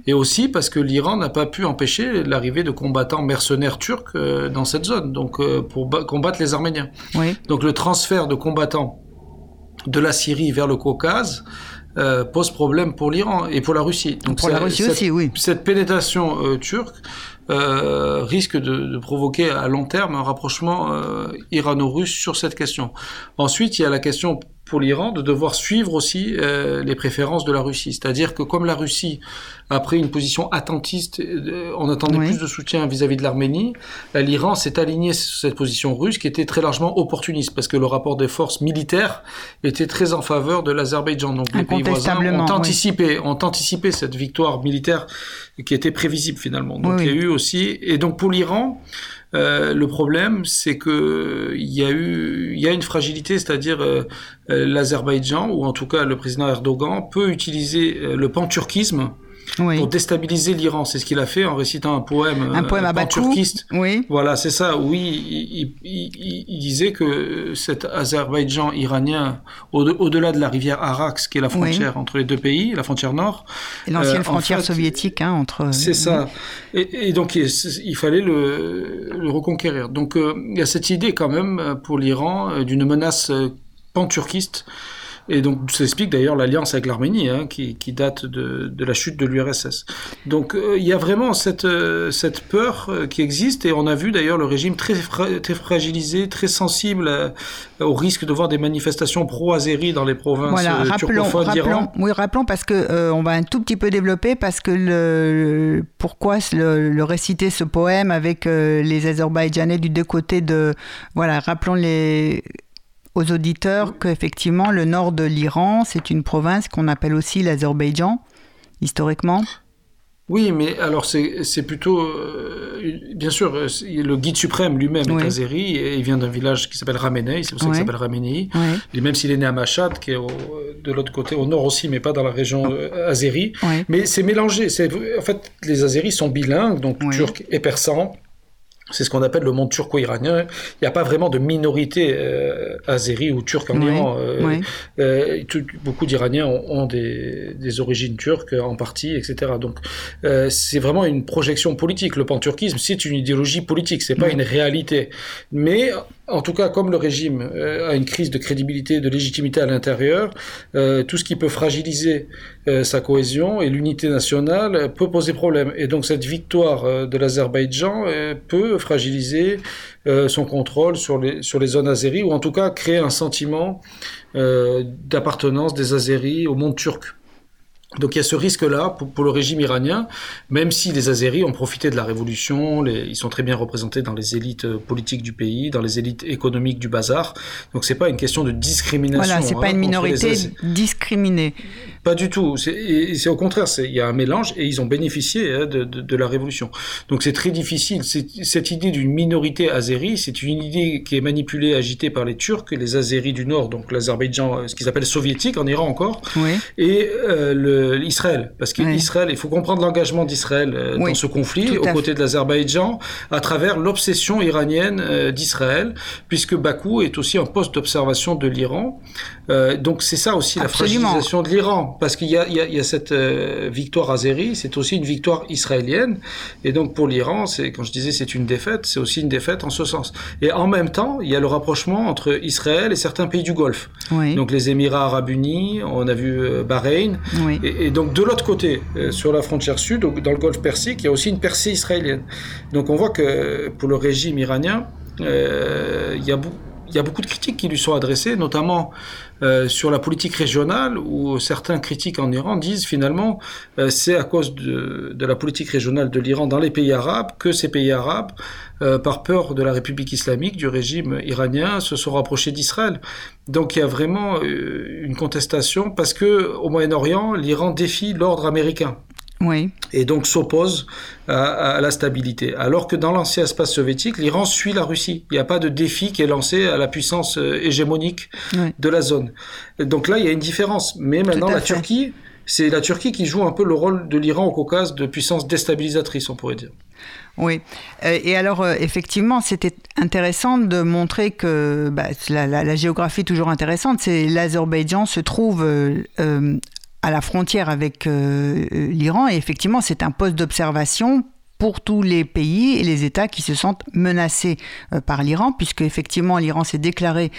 Et aussi parce que l'Iran n'a pas pu empêcher l'arrivée de combattants mercenaires turcs dans cette zone, donc pour combattre les Arméniens. Donc le transfert de combattants de la Syrie vers le Caucase euh, pose problème pour l'Iran et pour la Russie. Donc pour la Russie aussi, oui. Cette pénétration euh, turque euh, risque de, de, provoquer à long terme un rapprochement euh, irano-russe sur cette question. Ensuite, il y a la question pour l'Iran de devoir suivre aussi euh, les préférences de la Russie. C'est-à-dire que comme la Russie a pris une position attentiste, euh, on attendait plus de soutien vis-à-vis de l'Arménie, euh, l'Iran s'est aligné sur cette position russe qui était très largement opportuniste parce que le rapport des forces militaires était très en faveur de l'Azerbaïdjan. Donc les pays voisins ont anticipé, ont anticipé cette victoire militaire qui était prévisible finalement. Donc il y a eu aussi, et donc pour l'Iran, euh, le problème, c'est que il y a eu, une fragilité, c'est-à-dire euh, euh, l'Azerbaïdjan ou en tout cas le président Erdogan peut utiliser le panturquisme pour déstabiliser l'Iran. C'est ce qu'il a fait en récitant un poème, un poème à turquiste. Oui. Voilà, c'est ça. Oui, il, disait que cet Azerbaïdjan iranien, au-delà de la rivière Arax, qui est la frontière entre les deux pays, la frontière nord. Et l'ancienne euh, frontière soviétique hein, entre. C'est ça. Et, donc il, fallait le, reconquérir. Donc euh, il y a cette idée quand même pour l'Iran euh, d'une menace panturquiste et donc, ça explique d'ailleurs l'alliance avec l'Arménie, hein, qui, qui, date de, de, la chute de l'URSS. Donc, euh, il y a vraiment cette, euh, cette peur euh, qui existe, et on a vu d'ailleurs le régime très, très fragilisé, très sensible au risque de voir des manifestations pro-azérie dans les provinces voilà, rappelons, rappelons, Oui, rappelons parce que on va un tout petit peu développer, parce que le, pourquoi le, le, réciter ce poème avec les Azerbaïdjanais du deux côtés de... Voilà, rappelons les aux auditeurs qu'effectivement, le nord de l'Iran, c'est une province qu'on appelle aussi l'Azerbaïdjan, historiquement. Oui, mais alors c'est plutôt, euh, bien sûr, euh, le guide suprême lui-même est azéri, et il vient d'un village qui s'appelle Ramenei, c'est pour ça qu'il s'appelle Ramenei, et même s'il est né à Mashhad, qui est de l'autre côté, au nord aussi, mais pas dans la région euh, azérie, mais c'est mélangé, en fait, les azéris sont bilingues, donc turc et persan, c'est ce qu'on appelle le monde turco-iranien. Il n'y a pas vraiment de minorité euh, azérie ou turque en Iran. Euh, euh, beaucoup d'Iraniens ont, des, des, origines turques en partie, etc. Donc euh, c'est vraiment une projection politique. Le panturquisme, c'est une idéologie politique, c'est pas une réalité. Mais en tout cas, comme le régime euh, a une crise de crédibilité, de légitimité à l'intérieur, euh, tout ce qui peut fragiliser euh, sa cohésion et l'unité nationale peut poser problème. Et donc cette victoire de l'Azerbaïdjan peut fragiliser son contrôle sur les, sur les zones azéries, ou en tout cas créer un sentiment d'appartenance des Azéris au monde turc. Donc il y a ce risque-là pour, le régime iranien, même si les Azéris ont profité de la révolution, ils sont très bien représentés dans les élites euh, politiques du pays, dans les élites économiques du bazar. Donc c'est pas une question de discrimination. Voilà, c'est pas hein, une minorité discriminée. Pas du tout. C'est au contraire, il y a un mélange et ils ont bénéficié hein, de, de, de, la révolution. Donc c'est très difficile. Cette idée d'une minorité azérie, c'est une idée qui est manipulée, agitée par les Turcs, les Azéris du Nord, donc l'Azerbaïdjan, euh, ce qu'ils appellent soviétique en Iran encore, oui. et euh, le de l'Israël, parce qu'Israël, il faut comprendre l'engagement d'Israël euh, dans ce conflit, aux côtés de l'Azerbaïdjan, à travers l'obsession iranienne euh, d'Israël, puisque Bakou est aussi un poste d'observation de l'Iran. Euh, donc c'est ça aussi la fragilisation de l'Iran, parce qu'il y, y, y a, cette victoire azérie, c'est aussi une victoire israélienne, et donc pour l'Iran, c'est quand je disais c'est une défaite, c'est aussi une défaite en ce sens. Et en même temps, il y a le rapprochement entre Israël et certains pays du Golfe. Donc les Émirats arabes unis, on a vu Bahreïn, et, donc de l'autre côté, euh, sur la frontière sud, dans le golfe Persique, il y a aussi une percée israélienne. Donc on voit que pour le régime iranien, euh, il y a il y a beaucoup de critiques qui lui sont adressées, notamment euh, sur la politique régionale, où certains critiques en Iran disent finalement euh, c'est à cause de, de, la politique régionale de l'Iran dans les pays arabes que ces pays arabes, euh, par peur de la République islamique, du régime iranien, se sont rapprochés d'Israël. Donc il y a vraiment euh, une contestation parce que au Moyen-Orient, l'Iran défie l'ordre américain. Oui. Et donc s'oppose à, la stabilité. Alors que dans l'ancien espace soviétique, l'Iran suit la Russie. Il n'y a pas de défi qui est lancé à la puissance euh, hégémonique de la zone. donc là, il y a une différence. Mais maintenant, la Turquie, c'est la Turquie qui joue un peu le rôle de l'Iran au Caucase de puissance déstabilisatrice, on pourrait dire. Oui, euh, et alors euh, effectivement, c'était intéressant de montrer que bah, la, la, géographie est toujours intéressante. C'est l'Azerbaïdjan se trouve à la frontière avec euh, l'Iran. Et effectivement, c'est un poste d'observation pour tous les pays et les États qui se sentent menacés euh, par l'Iran, puisque effectivement l'Iran s'est déclaré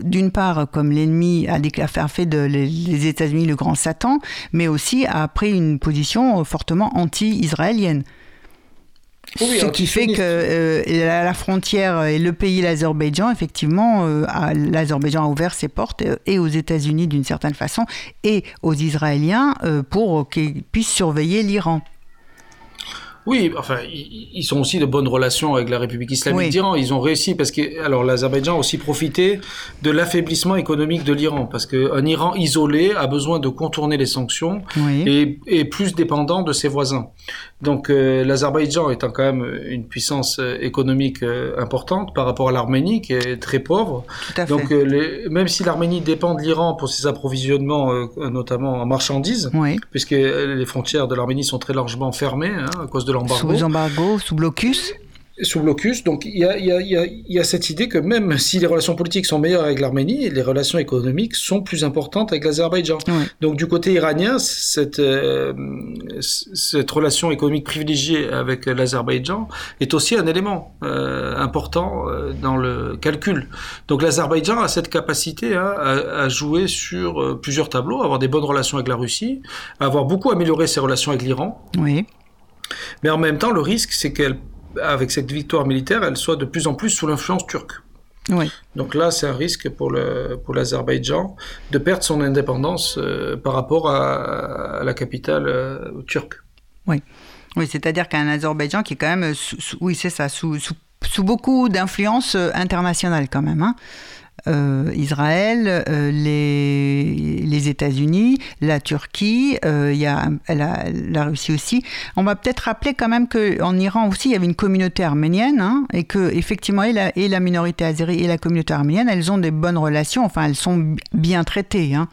d'une part comme l'ennemi a, fait de les États-Unis le grand Satan, mais aussi a pris une position fortement anti-israélienne. Ce qui fait que euh, la frontière et le pays, l'Azerbaïdjan, effectivement, euh, l'Azerbaïdjan a ouvert ses portes euh, et aux États-Unis d'une certaine façon et aux Israéliens pour qu'ils puissent surveiller l'Iran. Oui, enfin, ils sont aussi de bonnes relations avec la République islamique d'Iran. Ils ont réussi parce que, alors, l'Azerbaïdjan a aussi profité de l'affaiblissement économique de l'Iran parce qu'un Iran isolé a besoin de contourner les sanctions et est plus dépendant de ses voisins. Donc, euh, l'Azerbaïdjan étant quand même une puissance euh, économique euh, importante par rapport à l'Arménie qui est très pauvre. Tout à Donc, les, même si l'Arménie dépend de l'Iran pour ses approvisionnements, notamment en marchandises, puisque les frontières de l'Arménie sont très largement fermées hein, à cause de Sous embargo, sous blocus sous blocus. Donc il y a, y, a, y a, cette idée que même si les relations politiques sont meilleures avec l'Arménie, les relations économiques sont plus importantes avec l'Azerbaïdjan. Donc du côté iranien, cette, euh, cette relation économique privilégiée avec l'Azerbaïdjan est aussi un élément euh, important euh, dans le calcul. Donc l'Azerbaïdjan a cette capacité hein, à, à, jouer sur plusieurs tableaux, avoir des bonnes relations avec la Russie, avoir beaucoup amélioré ses relations avec l'Iran. Oui. Mais en même temps, le risque, c'est qu'elle, avec cette victoire militaire, elle soit de plus en plus sous l'influence turque. Oui. Donc là, c'est un risque pour le pour l'Azerbaïdjan de perdre son indépendance euh, par rapport à, la capitale euh, turque. Oui, oui, c'est-à-dire qu'un Azerbaïdjan qui est quand même, oui, c'est ça, sous, sous, sous beaucoup d'influence euh, internationale quand même. Hein. Euh, Israël, euh, les, États-Unis, la Turquie, euh, il y a la, Russie aussi. On va peut-être rappeler quand même qu'en Iran aussi, il y avait une communauté arménienne hein, et que effectivement et la, et la minorité azérie et la communauté arménienne, elles ont des bonnes relations, enfin elles sont bien traitées. Hein.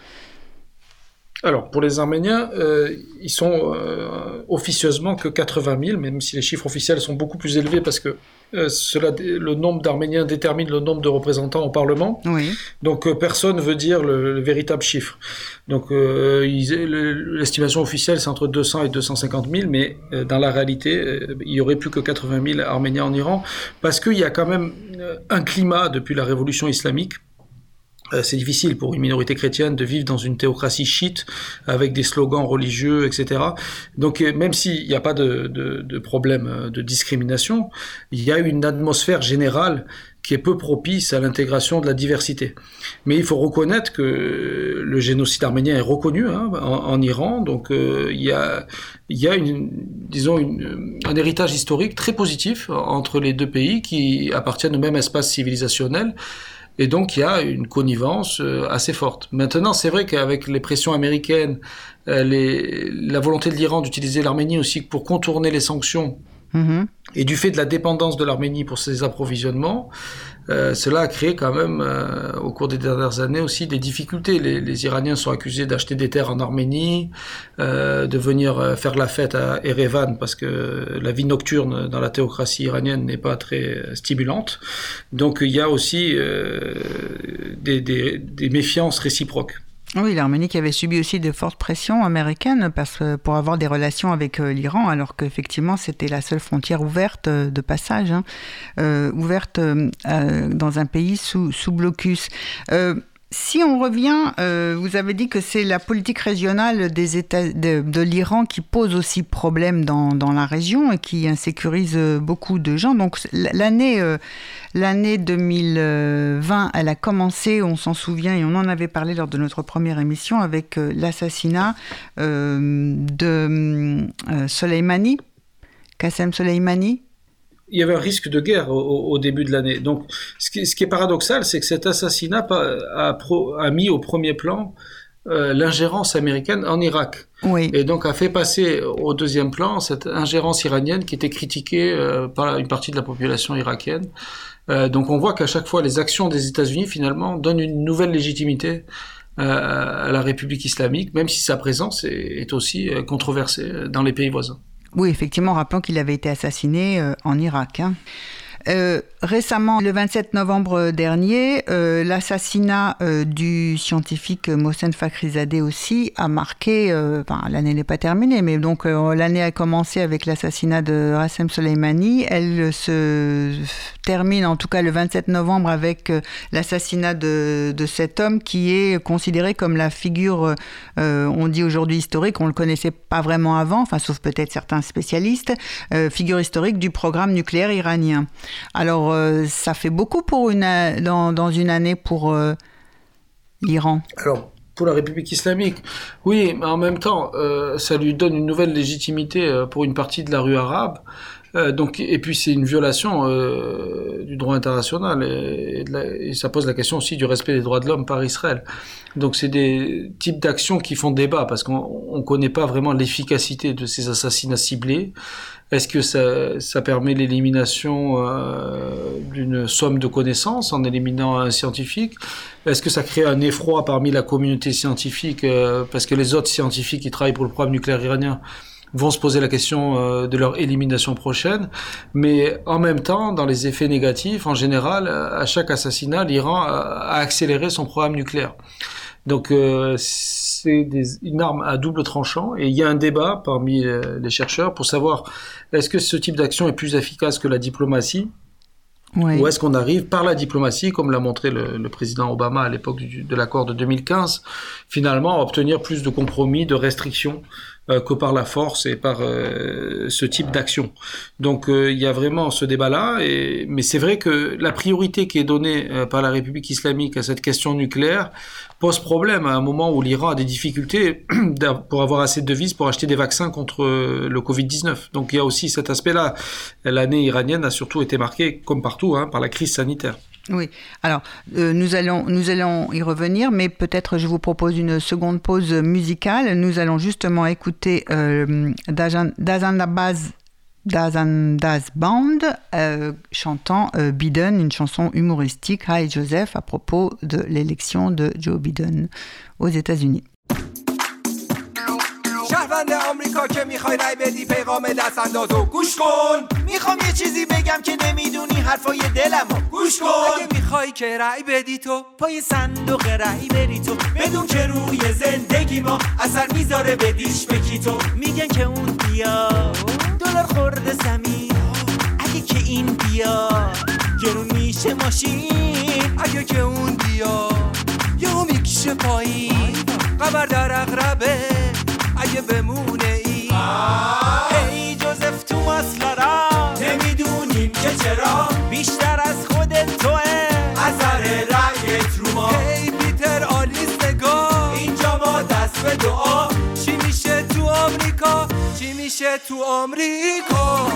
Alors, pour les Arméniens, euh, ils sont euh, officieusement que 80 000, même si les chiffres officiels sont beaucoup plus élevés parce que euh, cela, le nombre d'Arméniens détermine le nombre de représentants au Parlement. Oui. Donc, euh, personne veut dire le, le véritable chiffre. Donc, euh, l'estimation officielle, c'est entre 200 et 250 000, mais dans la réalité, il y aurait plus que 80 000 Arméniens en Iran parce qu'il y a quand même un climat depuis la révolution islamique euh, c'est difficile pour une minorité chrétienne de vivre dans une théocratie chiite avec des slogans religieux, etc. Donc euh, même s'il n'y a pas de, de, de, problème euh, de discrimination, il y a une atmosphère générale qui est peu propice à l'intégration de la diversité. Mais il faut reconnaître que le génocide arménien est reconnu hein, en, Iran, donc il y a, il y a une, disons une, un héritage historique très positif entre les deux pays qui appartiennent au même espace civilisationnel et donc, il y a une connivence euh, assez forte. Maintenant, c'est vrai qu'avec les pressions américaines, euh, les, la volonté de l'Iran d'utiliser l'Arménie aussi pour contourner les sanctions, mm-hmm. et du fait de la dépendance de l'Arménie pour ses approvisionnements, euh, cela a créé quand même euh, au cours des dernières années aussi des difficultés. Les, Iraniens sont accusés d'acheter des terres en Arménie, euh, de venir faire la fête à Erevan parce que la vie nocturne dans la théocratie iranienne n'est pas très stimulante. Donc il y a aussi des méfiances réciproques. Oui, l'Arménie qui avait subi aussi de fortes pressions américaines parce, pour avoir des relations avec euh, l'Iran, alors qu'effectivement c'était la seule frontière ouverte euh, de passage, hein, euh, ouverte dans un pays sous, sous blocus. Si on revient, euh, vous avez dit que c'est la politique régionale de, l'Iran qui pose aussi problème dans, la région et qui insécurise beaucoup de gens. Donc l'année euh, l'année 2020, elle a commencé, on s'en souvient et on en avait parlé lors de notre première émission avec euh, l'assassinat de Soleimani, Qassem Soleimani, il y avait un risque de guerre au, début de l'année. Donc, ce qui, ce qui, est paradoxal, c'est que cet assassinat a, a, mis au premier plan euh, l'ingérence américaine en Irak. Oui. Et donc a fait passer au deuxième plan cette ingérence iranienne qui était critiquée euh, par une partie de la population irakienne. Euh, donc on voit qu'à chaque fois, les actions des États-Unis, finalement, donnent une nouvelle légitimité à la République islamique, même si sa présence est, est aussi controversée dans les pays voisins. Oui, effectivement, rappelons qu'il avait été assassiné euh, en Irak. Hein. Euh, récemment, le 27 novembre dernier, euh, l'assassinat du scientifique Mohsen Fakhrizadeh aussi a marqué, l'année n'est pas terminée, mais donc l'année a commencé avec l'assassinat de Rassem Soleimani. Elle se termine en tout cas le 27 novembre avec l'assassinat de, cet homme qui est considéré comme la figure, on dit aujourd'hui historique, on le connaissait pas vraiment avant, enfin sauf peut-être certains spécialistes, figure historique du programme nucléaire iranien. Alors, euh, ça fait beaucoup pour une, dans, une année pour euh, l'Iran. Alors, pour la République islamique, oui, mais en même temps, euh, ça lui donne une nouvelle légitimité pour une partie de la rue arabe. Donc, et puis c'est une violation du droit international et, et, ça pose la question aussi du respect des droits de l'homme par Israël. Donc c'est des types d'actions qui font débat parce qu'on ne connaît pas vraiment l'efficacité de ces assassinats ciblés. Est-ce que ça, ça permet l'élimination euh, d'une somme de connaissances en éliminant un scientifique? Est-ce que ça crée un effroi parmi la communauté scientifique euh, parce que les autres scientifiques qui travaillent pour le programme nucléaire iranien vont se poser la question euh, de leur élimination prochaine, mais en même temps, dans les effets négatifs, en général, à chaque assassinat, l'Iran a accéléré son programme nucléaire. Donc euh, c'est une arme à double tranchant. Et il y a un débat parmi euh, les chercheurs pour savoir est-ce que ce type d'action est plus efficace que la diplomatie Ou est-ce qu'on arrive par la diplomatie, comme l'a montré le, président Obama à l'époque de l'accord de 2015, finalement à obtenir plus de compromis, de restrictions que par la force et par euh, ce type d'action. Donc euh, il y a vraiment ce débat-là, mais c'est vrai que la priorité qui est donnée par la République islamique à cette question nucléaire pose problème à un moment où l'Iran a des difficultés pour avoir assez de devises pour acheter des vaccins contre le Covid-19. Donc il y a aussi cet aspect-là. L'année iranienne a surtout été marquée, comme partout, hein, par la crise sanitaire. Oui, alors euh, nous, allons, nous allons y revenir, mais peut-être je vous propose une seconde pause musicale. Nous allons justement écouter euh, Dazandabaz Daz Band euh, chantant euh, Biden, une chanson humoristique, Hi Joseph, à propos de l'élection de Joe Biden aux États-Unis. شهروند آمریکا که می‌خوای رای بدی پیغام دست اندازو. گوش کن. می‌خوام یه چیزی بگم که نمی‌دونی حرفای دلمو. گوش کن. اگه می‌خوای که رای بدی تو پای صندوق رای بری تو. بدون که روی زندگی ما اثر می‌ذاره بدیش بکی تو. میگن که اون بیا. دلار خورده زمین اگه که این بیا گرون میشه ماشین. اگه که اون بیا یهو می‌کشه پایین. قبر در اقربه اگه بمونه ای. ای جوزف تو مسخره. نمی‌دونیم که چرا. بیشتر از خودت توه. اثر رأیت رو ما. ای پیتر آلیس نگاه. اینجا ما دست به دعا. چی میشه تو آمریکا؟ چی میشه تو آمریکا؟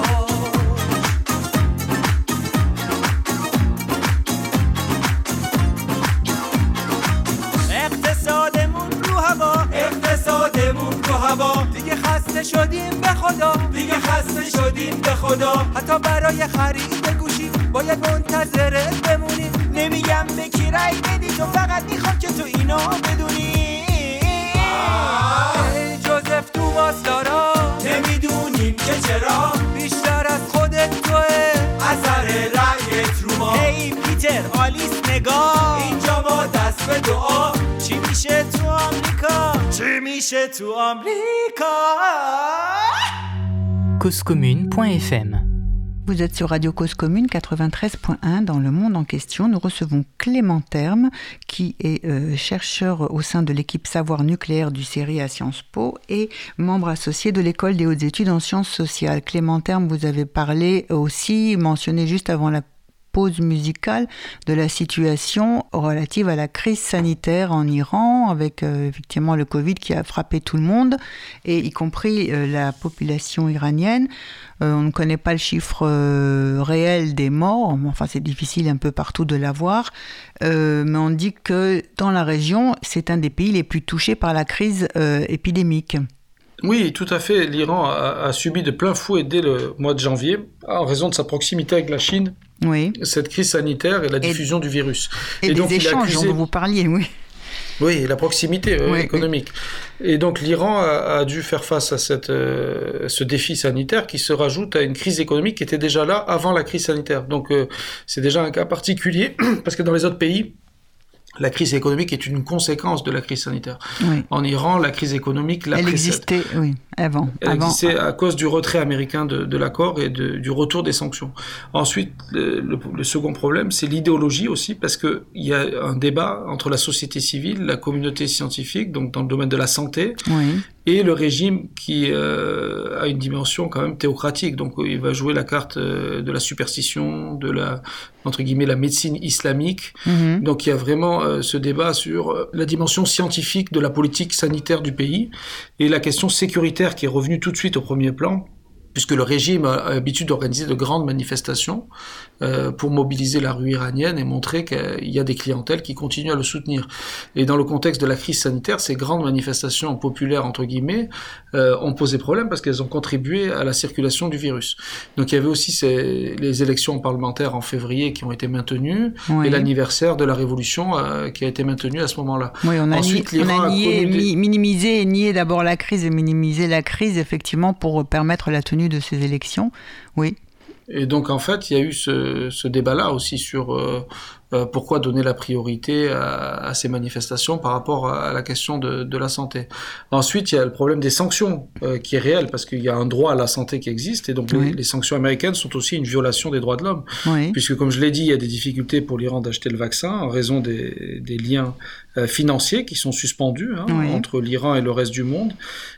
شدیم به خدا. دیگه خسته شدیم به خدا. حتی برای خرید گوشی باید منتظرت بمونی نمیگم به کی رای بدی تو فقط می‌خوام که تو اینو بدونی. جوزف تو دارا نمی‌دونیم که چرا. بیشتر از خودت توه. اثر رأیت رو ما. هی پیتر آلیس نگاه اینجا ما دست به دعا. چی میشه تو آمریکا؟ Causecommune.fm vous êtes sur Radio Cause Commune 93.1 dans le monde en question. Nous recevons Clément Terme, qui est euh, chercheur au sein de l'équipe Savoir nucléaire du CERI à Sciences Po et membre associé de l'École des hautes études en sciences sociales. Clément Terme, vous avez parlé aussi, mentionné juste avant la pause musicale de la situation relative à la crise sanitaire en Iran, avec euh, effectivement le Covid qui a frappé tout le monde, et y compris euh, la population iranienne. Euh, on ne connaît pas le chiffre réel des morts, enfin c'est difficile un peu partout de l'avoir, mais on dit que dans la région, c'est un des pays les plus touchés par la crise épidémique. Oui, tout à fait. L'Iran a, a, subi de plein fouet dès le mois de janvier, en raison de sa proximité avec la Chine oui. cette crise sanitaire et la diffusion du virus. Et, des échanges dont vous parliez, oui. Oui, la proximité économique. Et donc l'Iran a, dû faire face à cette, euh, ce défi sanitaire qui se rajoute à une crise économique qui était déjà là avant la crise sanitaire. Donc euh, c'est déjà un cas particulier parce que dans les autres pays, la crise économique est une conséquence de la crise sanitaire. En Iran, la crise économique, la Elle existait, oui, avant. Elle existait à cause du retrait américain de, l'accord et du retour des sanctions. Ensuite, le, second problème, c'est l'idéologie aussi, parce qu'il y a un débat entre la société civile, la communauté scientifique, donc dans le domaine de la santé, et le régime qui euh, a une dimension quand même théocratique. Donc il va jouer la carte euh, de la superstition, de la entre guillemets la médecine islamique. Mhm. Donc il y a vraiment euh, ce débat sur la dimension scientifique de la politique sanitaire du pays et la question sécuritaire qui est revenue tout de suite au premier plan puisque le régime a l'habitude d'organiser de grandes manifestations euh, pour mobiliser la rue iranienne et montrer qu'il y a des clientèles qui continuent à le soutenir. Et dans le contexte de la crise sanitaire, ces grandes manifestations populaires, entre guillemets, euh, ont posé problème parce qu'elles ont contribué à la circulation du virus. Donc il y avait aussi ces, les élections parlementaires en février qui ont été maintenues et l'anniversaire de la révolution euh, qui a été maintenu à ce moment-là. Oui, on a, Ensuite, on a nié, minimisé et nié d'abord la crise et minimiser la crise effectivement pour permettre la tenue de ces élections. Oui. Et donc en fait, il y a eu ce, débat-là aussi sur euh, euh, pourquoi donner la priorité à, à, ces manifestations par rapport à, la question de, de, la santé? Ensuite, il y a le problème des sanctions euh, qui est réel parce qu'il y a un droit à la santé qui existe et donc les, sanctions américaines sont aussi une violation des droits de l'homme. Puisque comme je l'ai dit, il y a des difficultés pour l'Iran d'acheter le vaccin en raison des, des liens financiers qui sont suspendus hein, entre l'Iran et le reste du monde.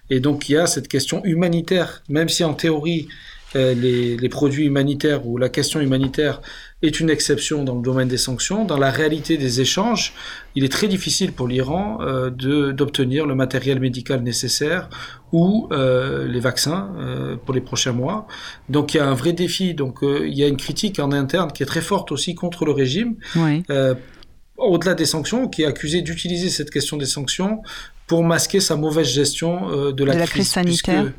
Et donc il y a cette question humanitaire, même si en théorie euh, les, les, produits humanitaires ou la question humanitaire est une exception dans le domaine des sanctions. Dans la réalité des échanges, il est très difficile pour l'Iran euh, d'obtenir le matériel médical nécessaire ou euh, les vaccins euh, pour les prochains mois. Donc il y a un vrai défi. Donc euh, il y a une critique en interne qui est très forte aussi contre le régime. Oui. au-delà des sanctions, qui est accusé d'utiliser cette question des sanctions pour masquer sa mauvaise gestion de la, de la crise, sanitaire.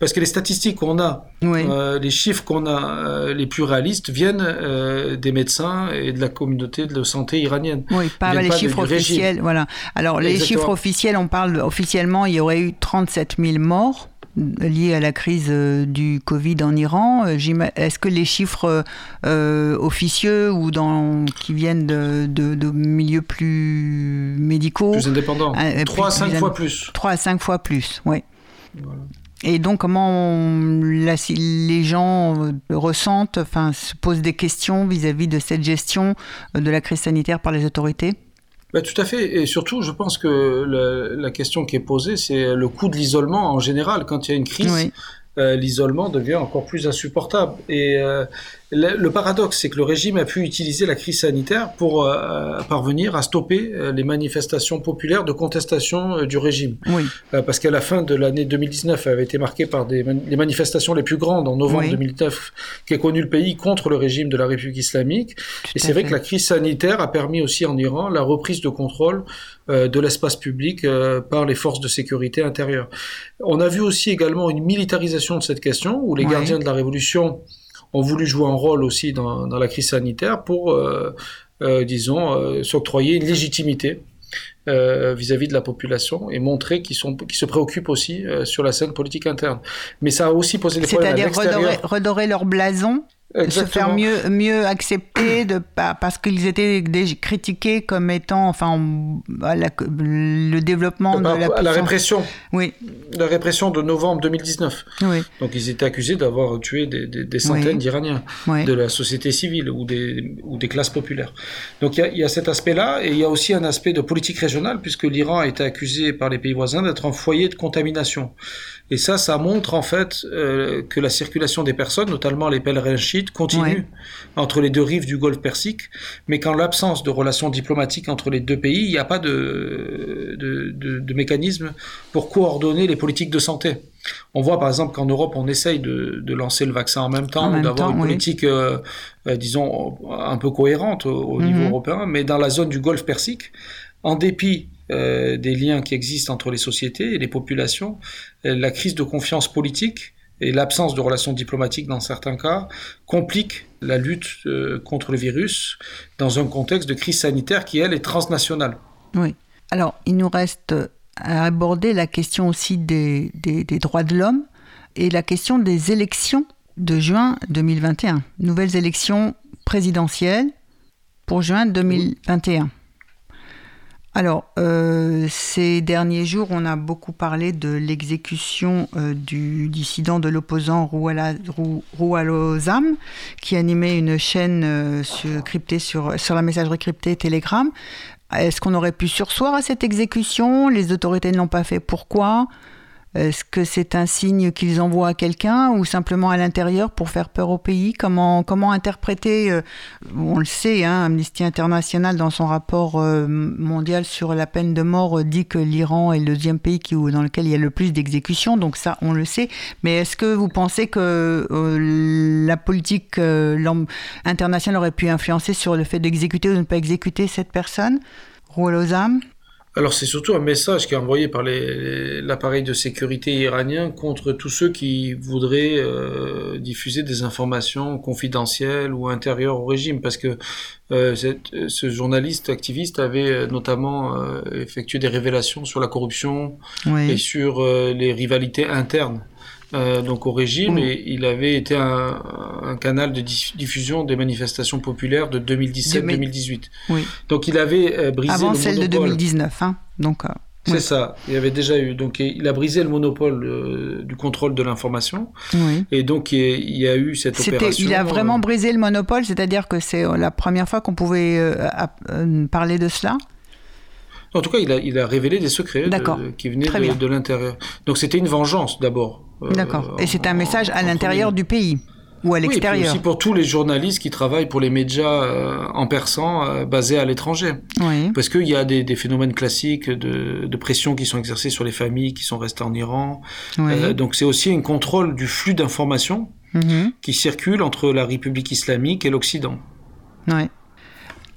Parce que les statistiques qu'on a, euh, les chiffres qu'on a euh, les plus réalistes viennent euh, des médecins et de la communauté de santé iranienne. Oui, pas les chiffres officiels. Voilà. Alors les chiffres officiels, on parle officiellement, il y aurait eu 37 000 morts liés à la crise du Covid en Iran. Est-ce que les chiffres officieux ou dans, qui viennent de, de, milieux plus médicaux Plus indépendants. 3 à 5 fois plus. 3 à 5 fois plus, oui. Voilà. Et donc, comment les gens euh, ressentent, enfin, se posent des questions vis-à-vis de cette gestion euh, de la crise sanitaire par les autorités? Bah, tout à fait. Et surtout, je pense que la, question qui est posée, c'est le coût de l'isolement en général. Quand il y a une crise, euh, l'isolement devient encore plus insupportable. Et le, paradoxe, c'est que le régime a pu utiliser la crise sanitaire pour euh, parvenir à stopper euh, les manifestations populaires de contestation euh, du régime. Oui. parce qu'à la fin de l'année 2019 avait été marquée par des les manifestations les plus grandes en novembre 2009 qui a connu le pays contre le régime de la République islamique. Et c'est vrai que la crise sanitaire a permis aussi en Iran la reprise de contrôle de l'espace public par les forces de sécurité intérieure. On a vu aussi également une militarisation de cette question où les gardiens de la révolution ont voulu jouer un rôle aussi dans, dans la crise sanitaire pour, euh, euh, disons, euh, s'octroyer une légitimité euh, vis-à-vis de la population et montrer qu'ils sont qu'ils se préoccupent aussi euh, sur la scène politique interne. Mais ça a aussi posé des problèmes à C'est-à-dire l'extérieur. redorer, redorer leur blason se faire mieux mieux accepter de pa- parce qu'ils étaient critiqués comme étant enfin la- le développement de Par- la, à la puissance- répression, Oui, la répression de novembre 2019. oui, Donc ils étaient accusés d'avoir tué des, des- des centaines Oui. d'Iraniens oui. de la société civile ou des, ou des classes populaires. Donc il y a, il y a cet aspect-là et il y a aussi un aspect de politique régionale puisque l'Iran a été accusé par les pays voisins d'être un foyer de contamination. Et ça, ça montre en fait euh, que la circulation des personnes, notamment les pèlerins chiites, continue Ouais. entre les deux rives du Golfe Persique, mais qu'en l'absence de relations diplomatiques entre les deux pays, il n'y a pas de, de, de, de mécanisme pour coordonner les politiques de santé. On voit par exemple qu'en Europe, on essaye de, de lancer le vaccin en même temps, d'avoir une oui. politique, euh, euh, disons, un peu cohérente au, au niveau Mhm. européen, mais dans la zone du Golfe Persique, en dépit euh, des liens qui existent entre les sociétés et les populations, euh, la crise de confiance politique et l'absence de relations diplomatiques dans certains cas compliquent la lutte euh, contre le virus dans un contexte de crise sanitaire qui, elle, est transnationale. Oui. Alors, il nous reste à aborder la question aussi des, droits de l'homme et la question des élections de juin 2021. Nouvelles élections présidentielles pour juin 2021. Alors, euh, ces derniers jours, on a beaucoup parlé de l'exécution euh, du dissident de l'opposant Roualozam, qui animait une chaîne euh, sur, cryptée sur, sur la messagerie cryptée Telegram. Est-ce qu'on aurait pu sursoir à cette exécution? Les autorités ne l'ont pas fait. Pourquoi? Est-ce que c'est un signe qu'ils envoient à quelqu'un ou simplement à l'intérieur pour faire peur au pays? Comment, comment interpréter euh, On le sait, hein, Amnesty International, dans son rapport euh, mondial sur la peine de mort, euh, dit que l'Iran est le deuxième pays qui, dans lequel il y a le plus d'exécutions. Donc ça, on le sait. Mais est-ce que vous pensez que la politique internationale aurait pu influencer sur le fait d'exécuter ou de ne pas exécuter cette personne? Alors c'est surtout un message qui est envoyé par l'appareil de sécurité iranien contre tous ceux qui voudraient euh, diffuser des informations confidentielles ou intérieures au régime, parce que euh, cette- ce journaliste activiste avait euh, notamment euh, effectué des révélations sur la corruption et sur les rivalités internes. Euh, donc au régime Mm. et il avait été un, un canal de diff- diffusion des manifestations populaires de 2017-2018. Oui. Donc il avait euh, brisé Avant le celle de monopole. 2019. Hein. Donc, euh, C'est Oui. ça. Il y avait déjà eu. Donc, il a brisé le monopole du contrôle de l'information. oui. Et donc, il y a- eu cette opération. il a vraiment brisé le monopole, c'est-à-dire que c'est la première fois qu'on pouvait parler de cela? En tout cas, il a, il a révélé des secrets de- qui venaient de l'intérieur. Donc, c'était une vengeance d'abord. Euh, D'accord. Et c'est un en- message à l'intérieur du pays ou à Oui, et puis l'extérieur. aussi pour tous les journalistes qui travaillent pour les médias euh, en persan euh, basés à l'étranger. Oui. Parce qu'il y a des, des phénomènes classiques de, de pression qui sont exercés sur les familles qui sont restées en Iran. oui. Euh, donc c'est aussi un contrôle du flux d'informations Mhm. qui circule entre la République islamique et l'Occident. Ouais.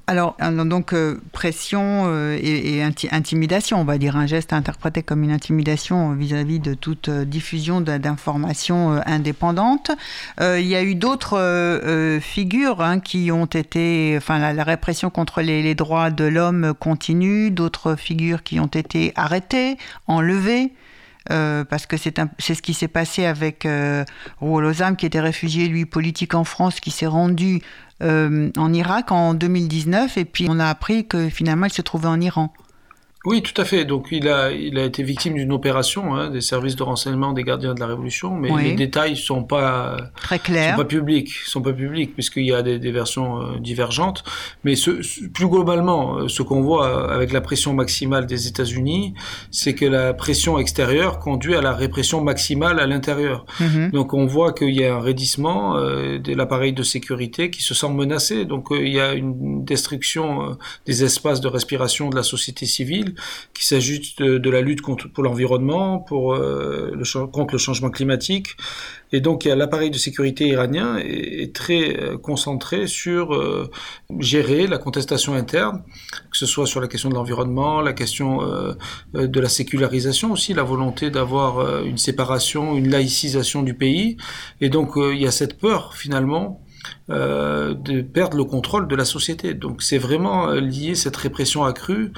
Alors, donc, euh, pression euh, et, et inti- intimidation, on va dire un geste interprété comme une intimidation vis-à-vis de toute euh, diffusion d'informations indépendantes. Il y a eu d'autres figures hein, qui ont été, enfin, la, répression contre les droits de l'homme continue, d'autres figures qui ont été arrêtées, enlevées. Euh, parce que c'est ce qui s'est passé avec euh, Rouolozam, qui était réfugié, lui, politique en France, qui s'est rendu euh, en Irak en 2019, et puis on a appris que finalement il se trouvait en Iran. Oui, tout à fait. Donc il a, il a été victime d'une opération hein, des services de renseignement des gardiens de la Révolution, mais Oui. les détails sont pas Très sont clair. pas publics, sont pas publics puisqu'il y a des, des versions euh, divergentes. Mais ce, ce- plus globalement, euh, ce qu'on voit euh, avec la pression maximale des États-Unis, c'est que la pression extérieure conduit à la répression maximale à l'intérieur. Mhm. Donc on voit qu'il y a un raidissement euh, de l'appareil de sécurité qui se sent menacé. Donc euh, il y a une destruction des espaces de respiration de la société civile qu'il s'agisse de, la lutte contre, pour l'environnement, pour euh, contre le changement climatique. Et donc l'appareil de sécurité iranien est, très euh, concentré sur euh, gérer la contestation interne, que ce soit sur la question de l'environnement, la question de la sécularisation aussi, la volonté d'avoir une séparation, une laïcisation du pays. Et donc il y a cette peur finalement euh, de perdre le contrôle de la société. Donc c'est vraiment euh, lié cette répression accrue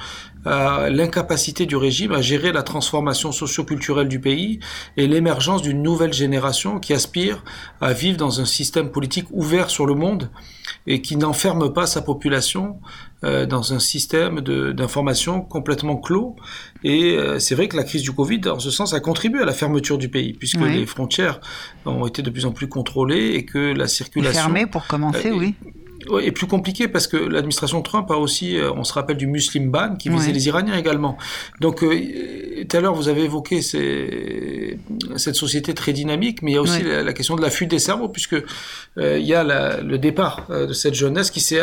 à l'incapacité du régime à gérer la transformation socio-culturelle du pays et l'émergence d'une nouvelle génération qui aspire à vivre dans un système politique ouvert sur le monde et qui n'enferme pas sa population euh, dans un système d'information complètement clos. Et euh, c'est vrai que la crise du Covid, en ce sens, a contribué à la fermeture du pays, puisque les frontières ont été de plus en plus contrôlées et que la circulation... Fermée pour commencer, euh, oui est plus compliqué parce que l'administration Trump a aussi, on se rappelle du Muslim ban qui visait les Iraniens également. Donc, tout à l'heure, vous avez évoqué ces, cette société très dynamique, mais il y a aussi la, question de la fuite des cerveaux, puisque il y a la, le départ de cette jeunesse qui s'est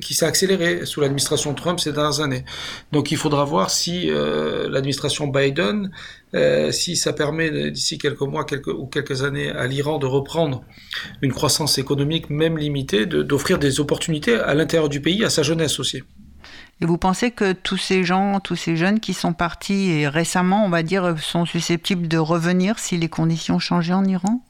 qui s'est accéléré sous l'administration Trump ces dernières années. Donc il faudra voir si euh, l'administration Biden, euh, si ça permet d'ici quelques mois quelques, ou quelques années à l'Iran de reprendre une croissance économique même limitée, d'offrir des opportunités à l'intérieur du pays, à sa jeunesse aussi. Et vous pensez que tous ces gens, tous ces jeunes qui sont partis et récemment, on va dire, sont susceptibles de revenir si les conditions changeaient en Iran?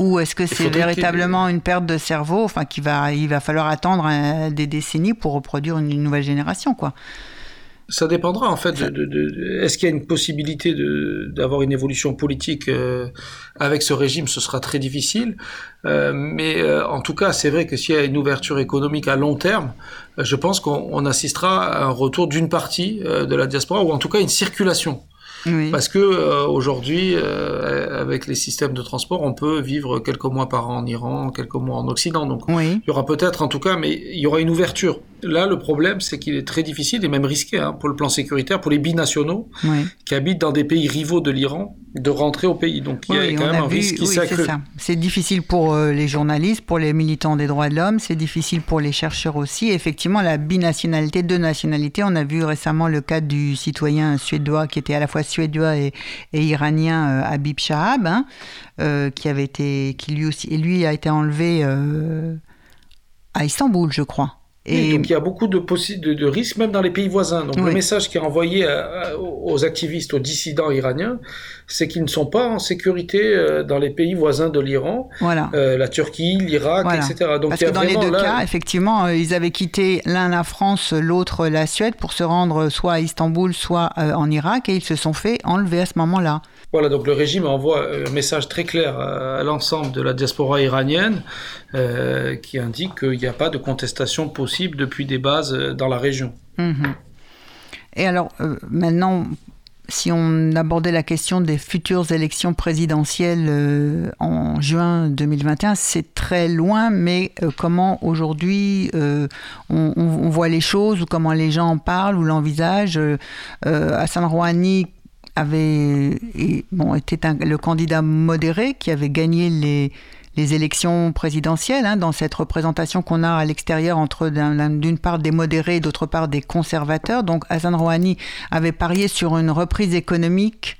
Ou est-ce que c'est véritablement une perte de cerveau, enfin qu'il va, il va falloir attendre euh, des décennies pour reproduire une, nouvelle génération, quoi ça dépendra en fait. De, Est-ce qu'il y a une possibilité d'avoir une évolution politique euh, avec ce régime Ce sera très difficile. Euh, mais en tout cas, c'est vrai que s'il y a une ouverture économique à long terme, je pense qu'on assistera à un retour d'une partie de la diaspora ou en tout cas une circulation. Parce que euh, aujourd'hui, euh, avec les systèmes de transport, on peut vivre quelques mois par an en Iran, quelques mois en Occident. Donc, il y aura peut-être, en tout cas, mais il y aura une ouverture. Là, le problème, c'est qu'il est très difficile et même risqué hein, pour le plan sécuritaire, pour les binationaux qui habitent dans des pays rivaux de l'Iran, de rentrer au pays. Donc, il y a quand même un risque qui s'accroît. C'est difficile pour euh, les journalistes, pour les militants des droits de l'homme, c'est difficile pour les chercheurs aussi. Effectivement, la binationalité, deux nationalités. On a vu récemment le cas du citoyen suédois qui était à la fois suédois et, iranien euh, Habib Shahab, hein, euh, qui avait été, qui lui aussi, et lui a été enlevé euh, à Istanbul, je crois. Et... donc il y a beaucoup de, de, de, risques même dans les pays voisins. Donc le message qui est envoyé aux activistes, aux dissidents iraniens, c'est qu'ils ne sont pas en sécurité dans les pays voisins de l'Iran, voilà. la Turquie, l'Irak, etc. Donc, Parce que dans les deux cas, effectivement, ils avaient quitté l'un la France, l'autre la Suède pour se rendre soit à Istanbul, soit en Irak, et ils se sont fait enlever à ce moment-là. Voilà, donc le régime envoie un message très clair à, l'ensemble de la diaspora iranienne euh, qui indique qu'il n'y a pas de contestation possible depuis des bases euh, dans la région. Mhm. Et alors, euh, maintenant, si on abordait la question des futures élections présidentielles en juin 2021, c'est très loin, mais comment aujourd'hui on, on, voit les choses ou comment les gens en parlent ou l'envisagent Hassan Rouhani avait bon, était le candidat modéré qui avait gagné les, les élections présidentielles, hein, dans cette représentation qu'on a à l'extérieur entre d'une part des modérés et d'autre part des conservateurs. Donc Hassan Rouhani avait parié sur une reprise économique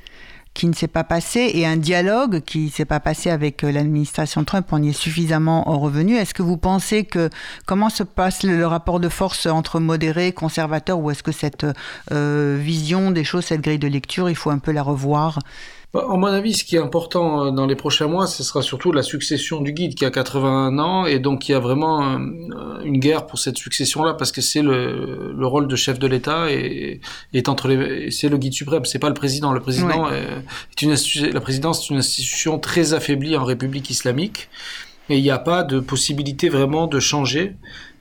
qui ne s'est pas passé et un dialogue qui ne s'est pas passé avec euh, l'administration Trump, on y est suffisamment revenu. Est-ce que vous pensez que comment se passe le, rapport de force entre modérés, conservateurs, ou est-ce que cette euh, vision des choses, cette grille de lecture, il faut un peu la revoir? En mon avis, ce qui est important euh, dans les prochains mois, ce sera surtout la succession du guide qui a 81 ans et donc il y a vraiment euh, une guerre pour cette succession-là parce que c'est le, le, rôle de chef de l'État et, est entre les, c'est le guide suprême, c'est pas le président. Le président est une la présidence est une institution très affaiblie en République islamique et il n'y a pas de possibilité vraiment de changer.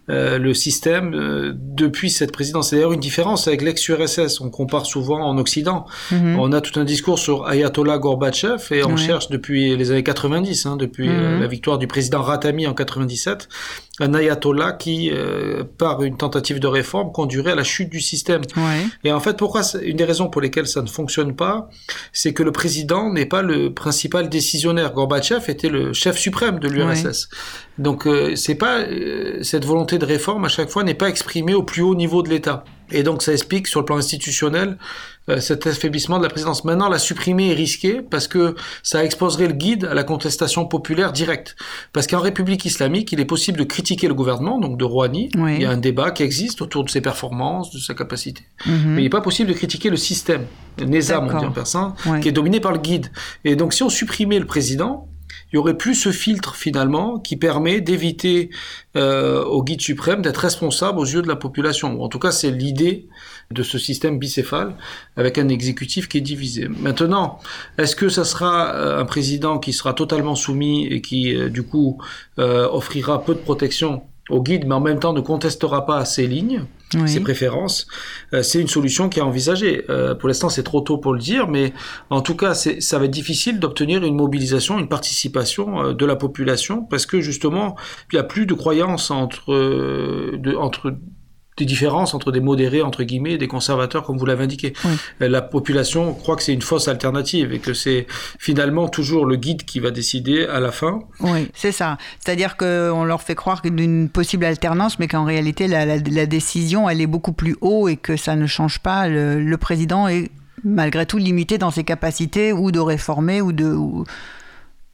Euh, le système euh, depuis cette présidence. C'est d'ailleurs une différence avec l'ex-URSS. On compare souvent en Occident. Mhm. On a tout un discours sur Ayatollah Gorbatchev et on cherche depuis les années 90, hein, depuis euh, mhm. la victoire du président Ratami en 97, un ayatollah qui, euh, par une tentative de réforme, conduirait à la chute du système. Et en fait, pourquoi une des raisons pour lesquelles ça ne fonctionne pas, c'est que le président n'est pas le principal décisionnaire. Gorbatchev était le chef suprême de l'URSS. Donc, euh, c'est pas euh, cette volonté de réforme à chaque fois n'est pas exprimée au plus haut niveau de l'État. Et donc ça explique sur le plan institutionnel euh, cet affaiblissement de la présidence. Maintenant, la supprimer est risqué parce que ça exposerait le guide à la contestation populaire directe. Parce qu'en République islamique, il est possible de critiquer le gouvernement, donc de Rouhani. Oui. Il y a un débat qui existe autour de ses performances, de sa capacité. Mhm. Mais il n'est pas possible de critiquer le système, le nizam, on dit en persan, qui est dominé par le guide. Et donc, si on supprimait le président, il y aurait plus ce filtre finalement qui permet d'éviter euh, au guide suprême d'être responsable aux yeux de la population. En tout cas, c'est l'idée de ce système bicéphale avec un exécutif qui est divisé. Maintenant, est-ce que ça sera euh, un président qui sera totalement soumis et qui euh, du coup offrira peu de protection au guide, mais en même temps ne contestera pas ses lignes Oui. ses préférences, euh, c'est une solution qui est envisagée. Euh, pour l'instant, c'est trop tôt pour le dire, mais en tout cas, c'est- ça va être difficile d'obtenir une mobilisation, une participation euh, de la population, parce que justement, il n'y a plus de croyance entre, euh, de, entre des différences entre des modérés, entre guillemets, et des conservateurs, comme vous l'avez indiqué. Oui. Euh, La population croit que c'est une fausse alternative et que c'est finalement toujours le guide qui va décider à la fin. Oui, c'est ça. C'est-à-dire qu'on leur fait croire d'une possible alternance, mais qu'en réalité, la, la- la décision, elle est beaucoup plus haut et que ça ne change pas. Le, le président est malgré tout limité dans ses capacités ou de réformer ou de... ou-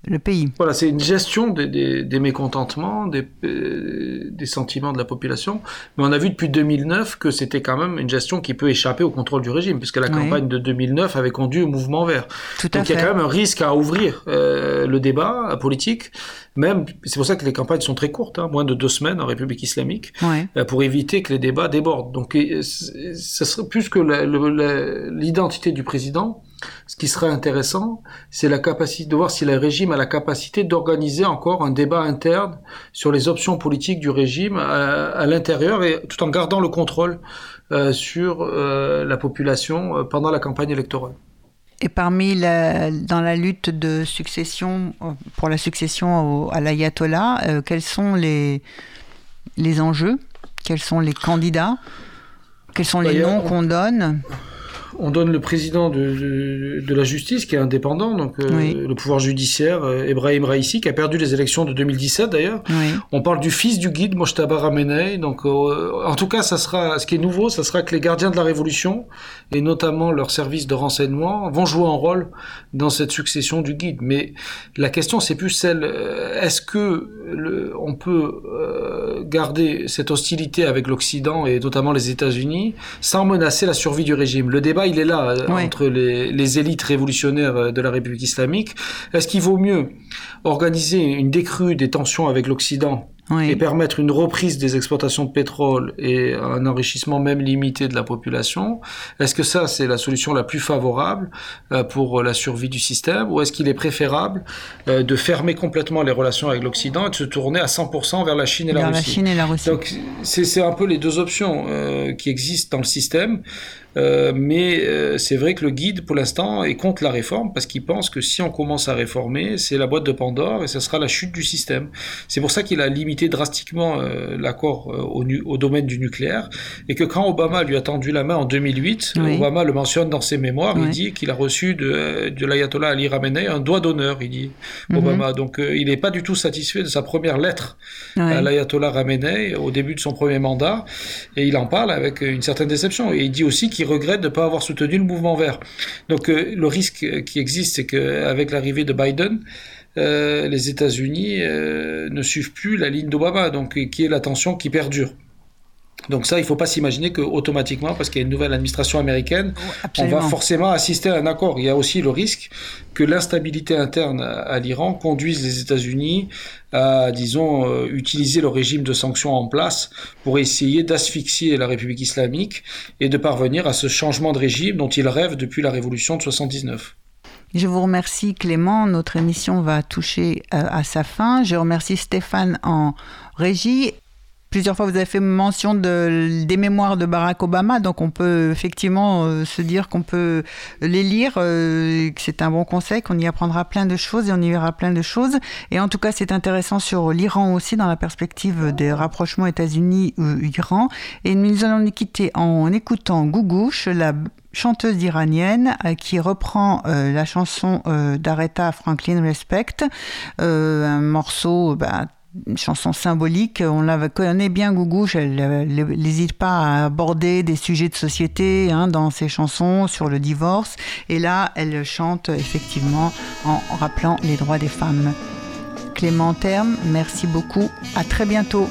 le pays. Voilà, c'est une gestion des, des, des mécontentements, des, euh, des sentiments de la population. Mais on a vu depuis 2009 que c'était quand même une gestion qui peut échapper au contrôle du régime, puisque la Oui. campagne de 2009 avait conduit au mouvement vert. Tout à Donc il y a quand même un risque à ouvrir euh, le débat politique. Même, c'est pour ça que les campagnes sont très courtes, hein, moins de deux semaines en République islamique, euh, pour éviter que les débats débordent. Donc, ce serait plus que l'identité du président. Ce qui serait intéressant, c'est la capacité de voir si le régime a la capacité d'organiser encore un débat interne sur les options politiques du régime à, à l'intérieur et tout en gardant le contrôle euh, sur euh, la population euh, pendant la campagne électorale. Et parmi la, dans la lutte de succession, euh, pour la succession au- à l'ayatollah, euh, quels sont les, les enjeux? Quels sont les candidats? Quels sont les noms qu'on donne? On donne le président de, de, de la justice qui est indépendant, donc euh, Oui. le pouvoir judiciaire, euh, Ebrahim Raisi, qui a perdu les élections de 2017 d'ailleurs. Oui. On parle du fils du guide, Mojtaba Ramenei. Donc, euh, en tout cas, ça sera, ce qui est nouveau, ça sera que les gardiens de la révolution, et notamment leurs services de renseignement, vont jouer un rôle dans cette succession du guide. Mais la question, c'est plus celle, est-ce que le, on peut euh, garder cette hostilité avec l'Occident et notamment les États-Unis sans menacer la survie du régime? Le débat, il est là euh, entre les, les élites révolutionnaires euh, de la République islamique. Est-ce qu'il vaut mieux organiser une décrue des tensions avec l'Occident et permettre une reprise des exploitations de pétrole et un enrichissement même limité de la population, est-ce que ça c'est la solution la plus favorable euh, pour la survie du système? Ou est-ce qu'il est préférable de fermer complètement les relations avec l'Occident et de se tourner à 100% vers la Chine et la Vers la Russie? Chine et la Russie. donc c'est c'est un peu les deux options euh, qui existent dans le système, Euh, mais euh, c'est vrai que le guide pour l'instant est contre la réforme parce qu'il pense que si on commence à réformer, c'est la boîte de Pandore et ce sera la chute du système. C'est pour ça qu'il a limité drastiquement euh, l'accord euh, au, au domaine du nucléaire et que quand Obama lui a tendu la main en 2008, Oui. Obama le mentionne dans ses mémoires, Oui. il dit qu'il a reçu de, de l'ayatollah Ali Khamenei un doigt d'honneur, il dit Mhm. Obama. Donc euh, il n'est pas du tout satisfait de sa première lettre à l'ayatollah Khamenei au début de son premier mandat et il en parle avec une certaine déception et il dit aussi qu'il regrette de ne pas avoir soutenu le mouvement vert. Donc euh, le risque qui existe c'est qu'avec l'arrivée de Biden euh, les États-Unis euh, ne suivent plus la ligne d'Obama donc euh, qui est la tension qui perdure. Donc ça, il ne faut pas s'imaginer que automatiquement, parce qu'il y a une nouvelle administration américaine, on Absolument. va forcément assister à un accord. Il y a aussi le risque que l'instabilité interne à, à l'Iran conduise les États-Unis à, disons, euh, utiliser le régime de sanctions en place pour essayer d'asphyxier la République islamique et de parvenir à ce changement de régime dont ils rêvent depuis la révolution de 79. Je vous remercie Clément. Notre émission va toucher euh, à sa fin. Je remercie Stéphane en régie. Plusieurs fois, vous avez fait mention de, des mémoires de Barack Obama, donc on peut effectivement euh, se dire qu'on peut les lire, euh, que c'est un bon conseil, qu'on y apprendra plein de choses et on y verra plein de choses. Et en tout cas, c'est intéressant sur l'Iran aussi, dans la perspective des rapprochements États-Unis-Iran. Et nous allons nous quitter en écoutant Gougouche, la chanteuse iranienne euh, qui reprend euh, la chanson euh, d'Aretha Franklin Respect, un morceau bah, une chanson symbolique. On la connaît bien, Gougou. Elle n'hésite pas à aborder des sujets de société hein, dans ses chansons sur le divorce. Et là, elle chante effectivement en rappelant les droits des femmes. Clément Terme, merci beaucoup. À très bientôt.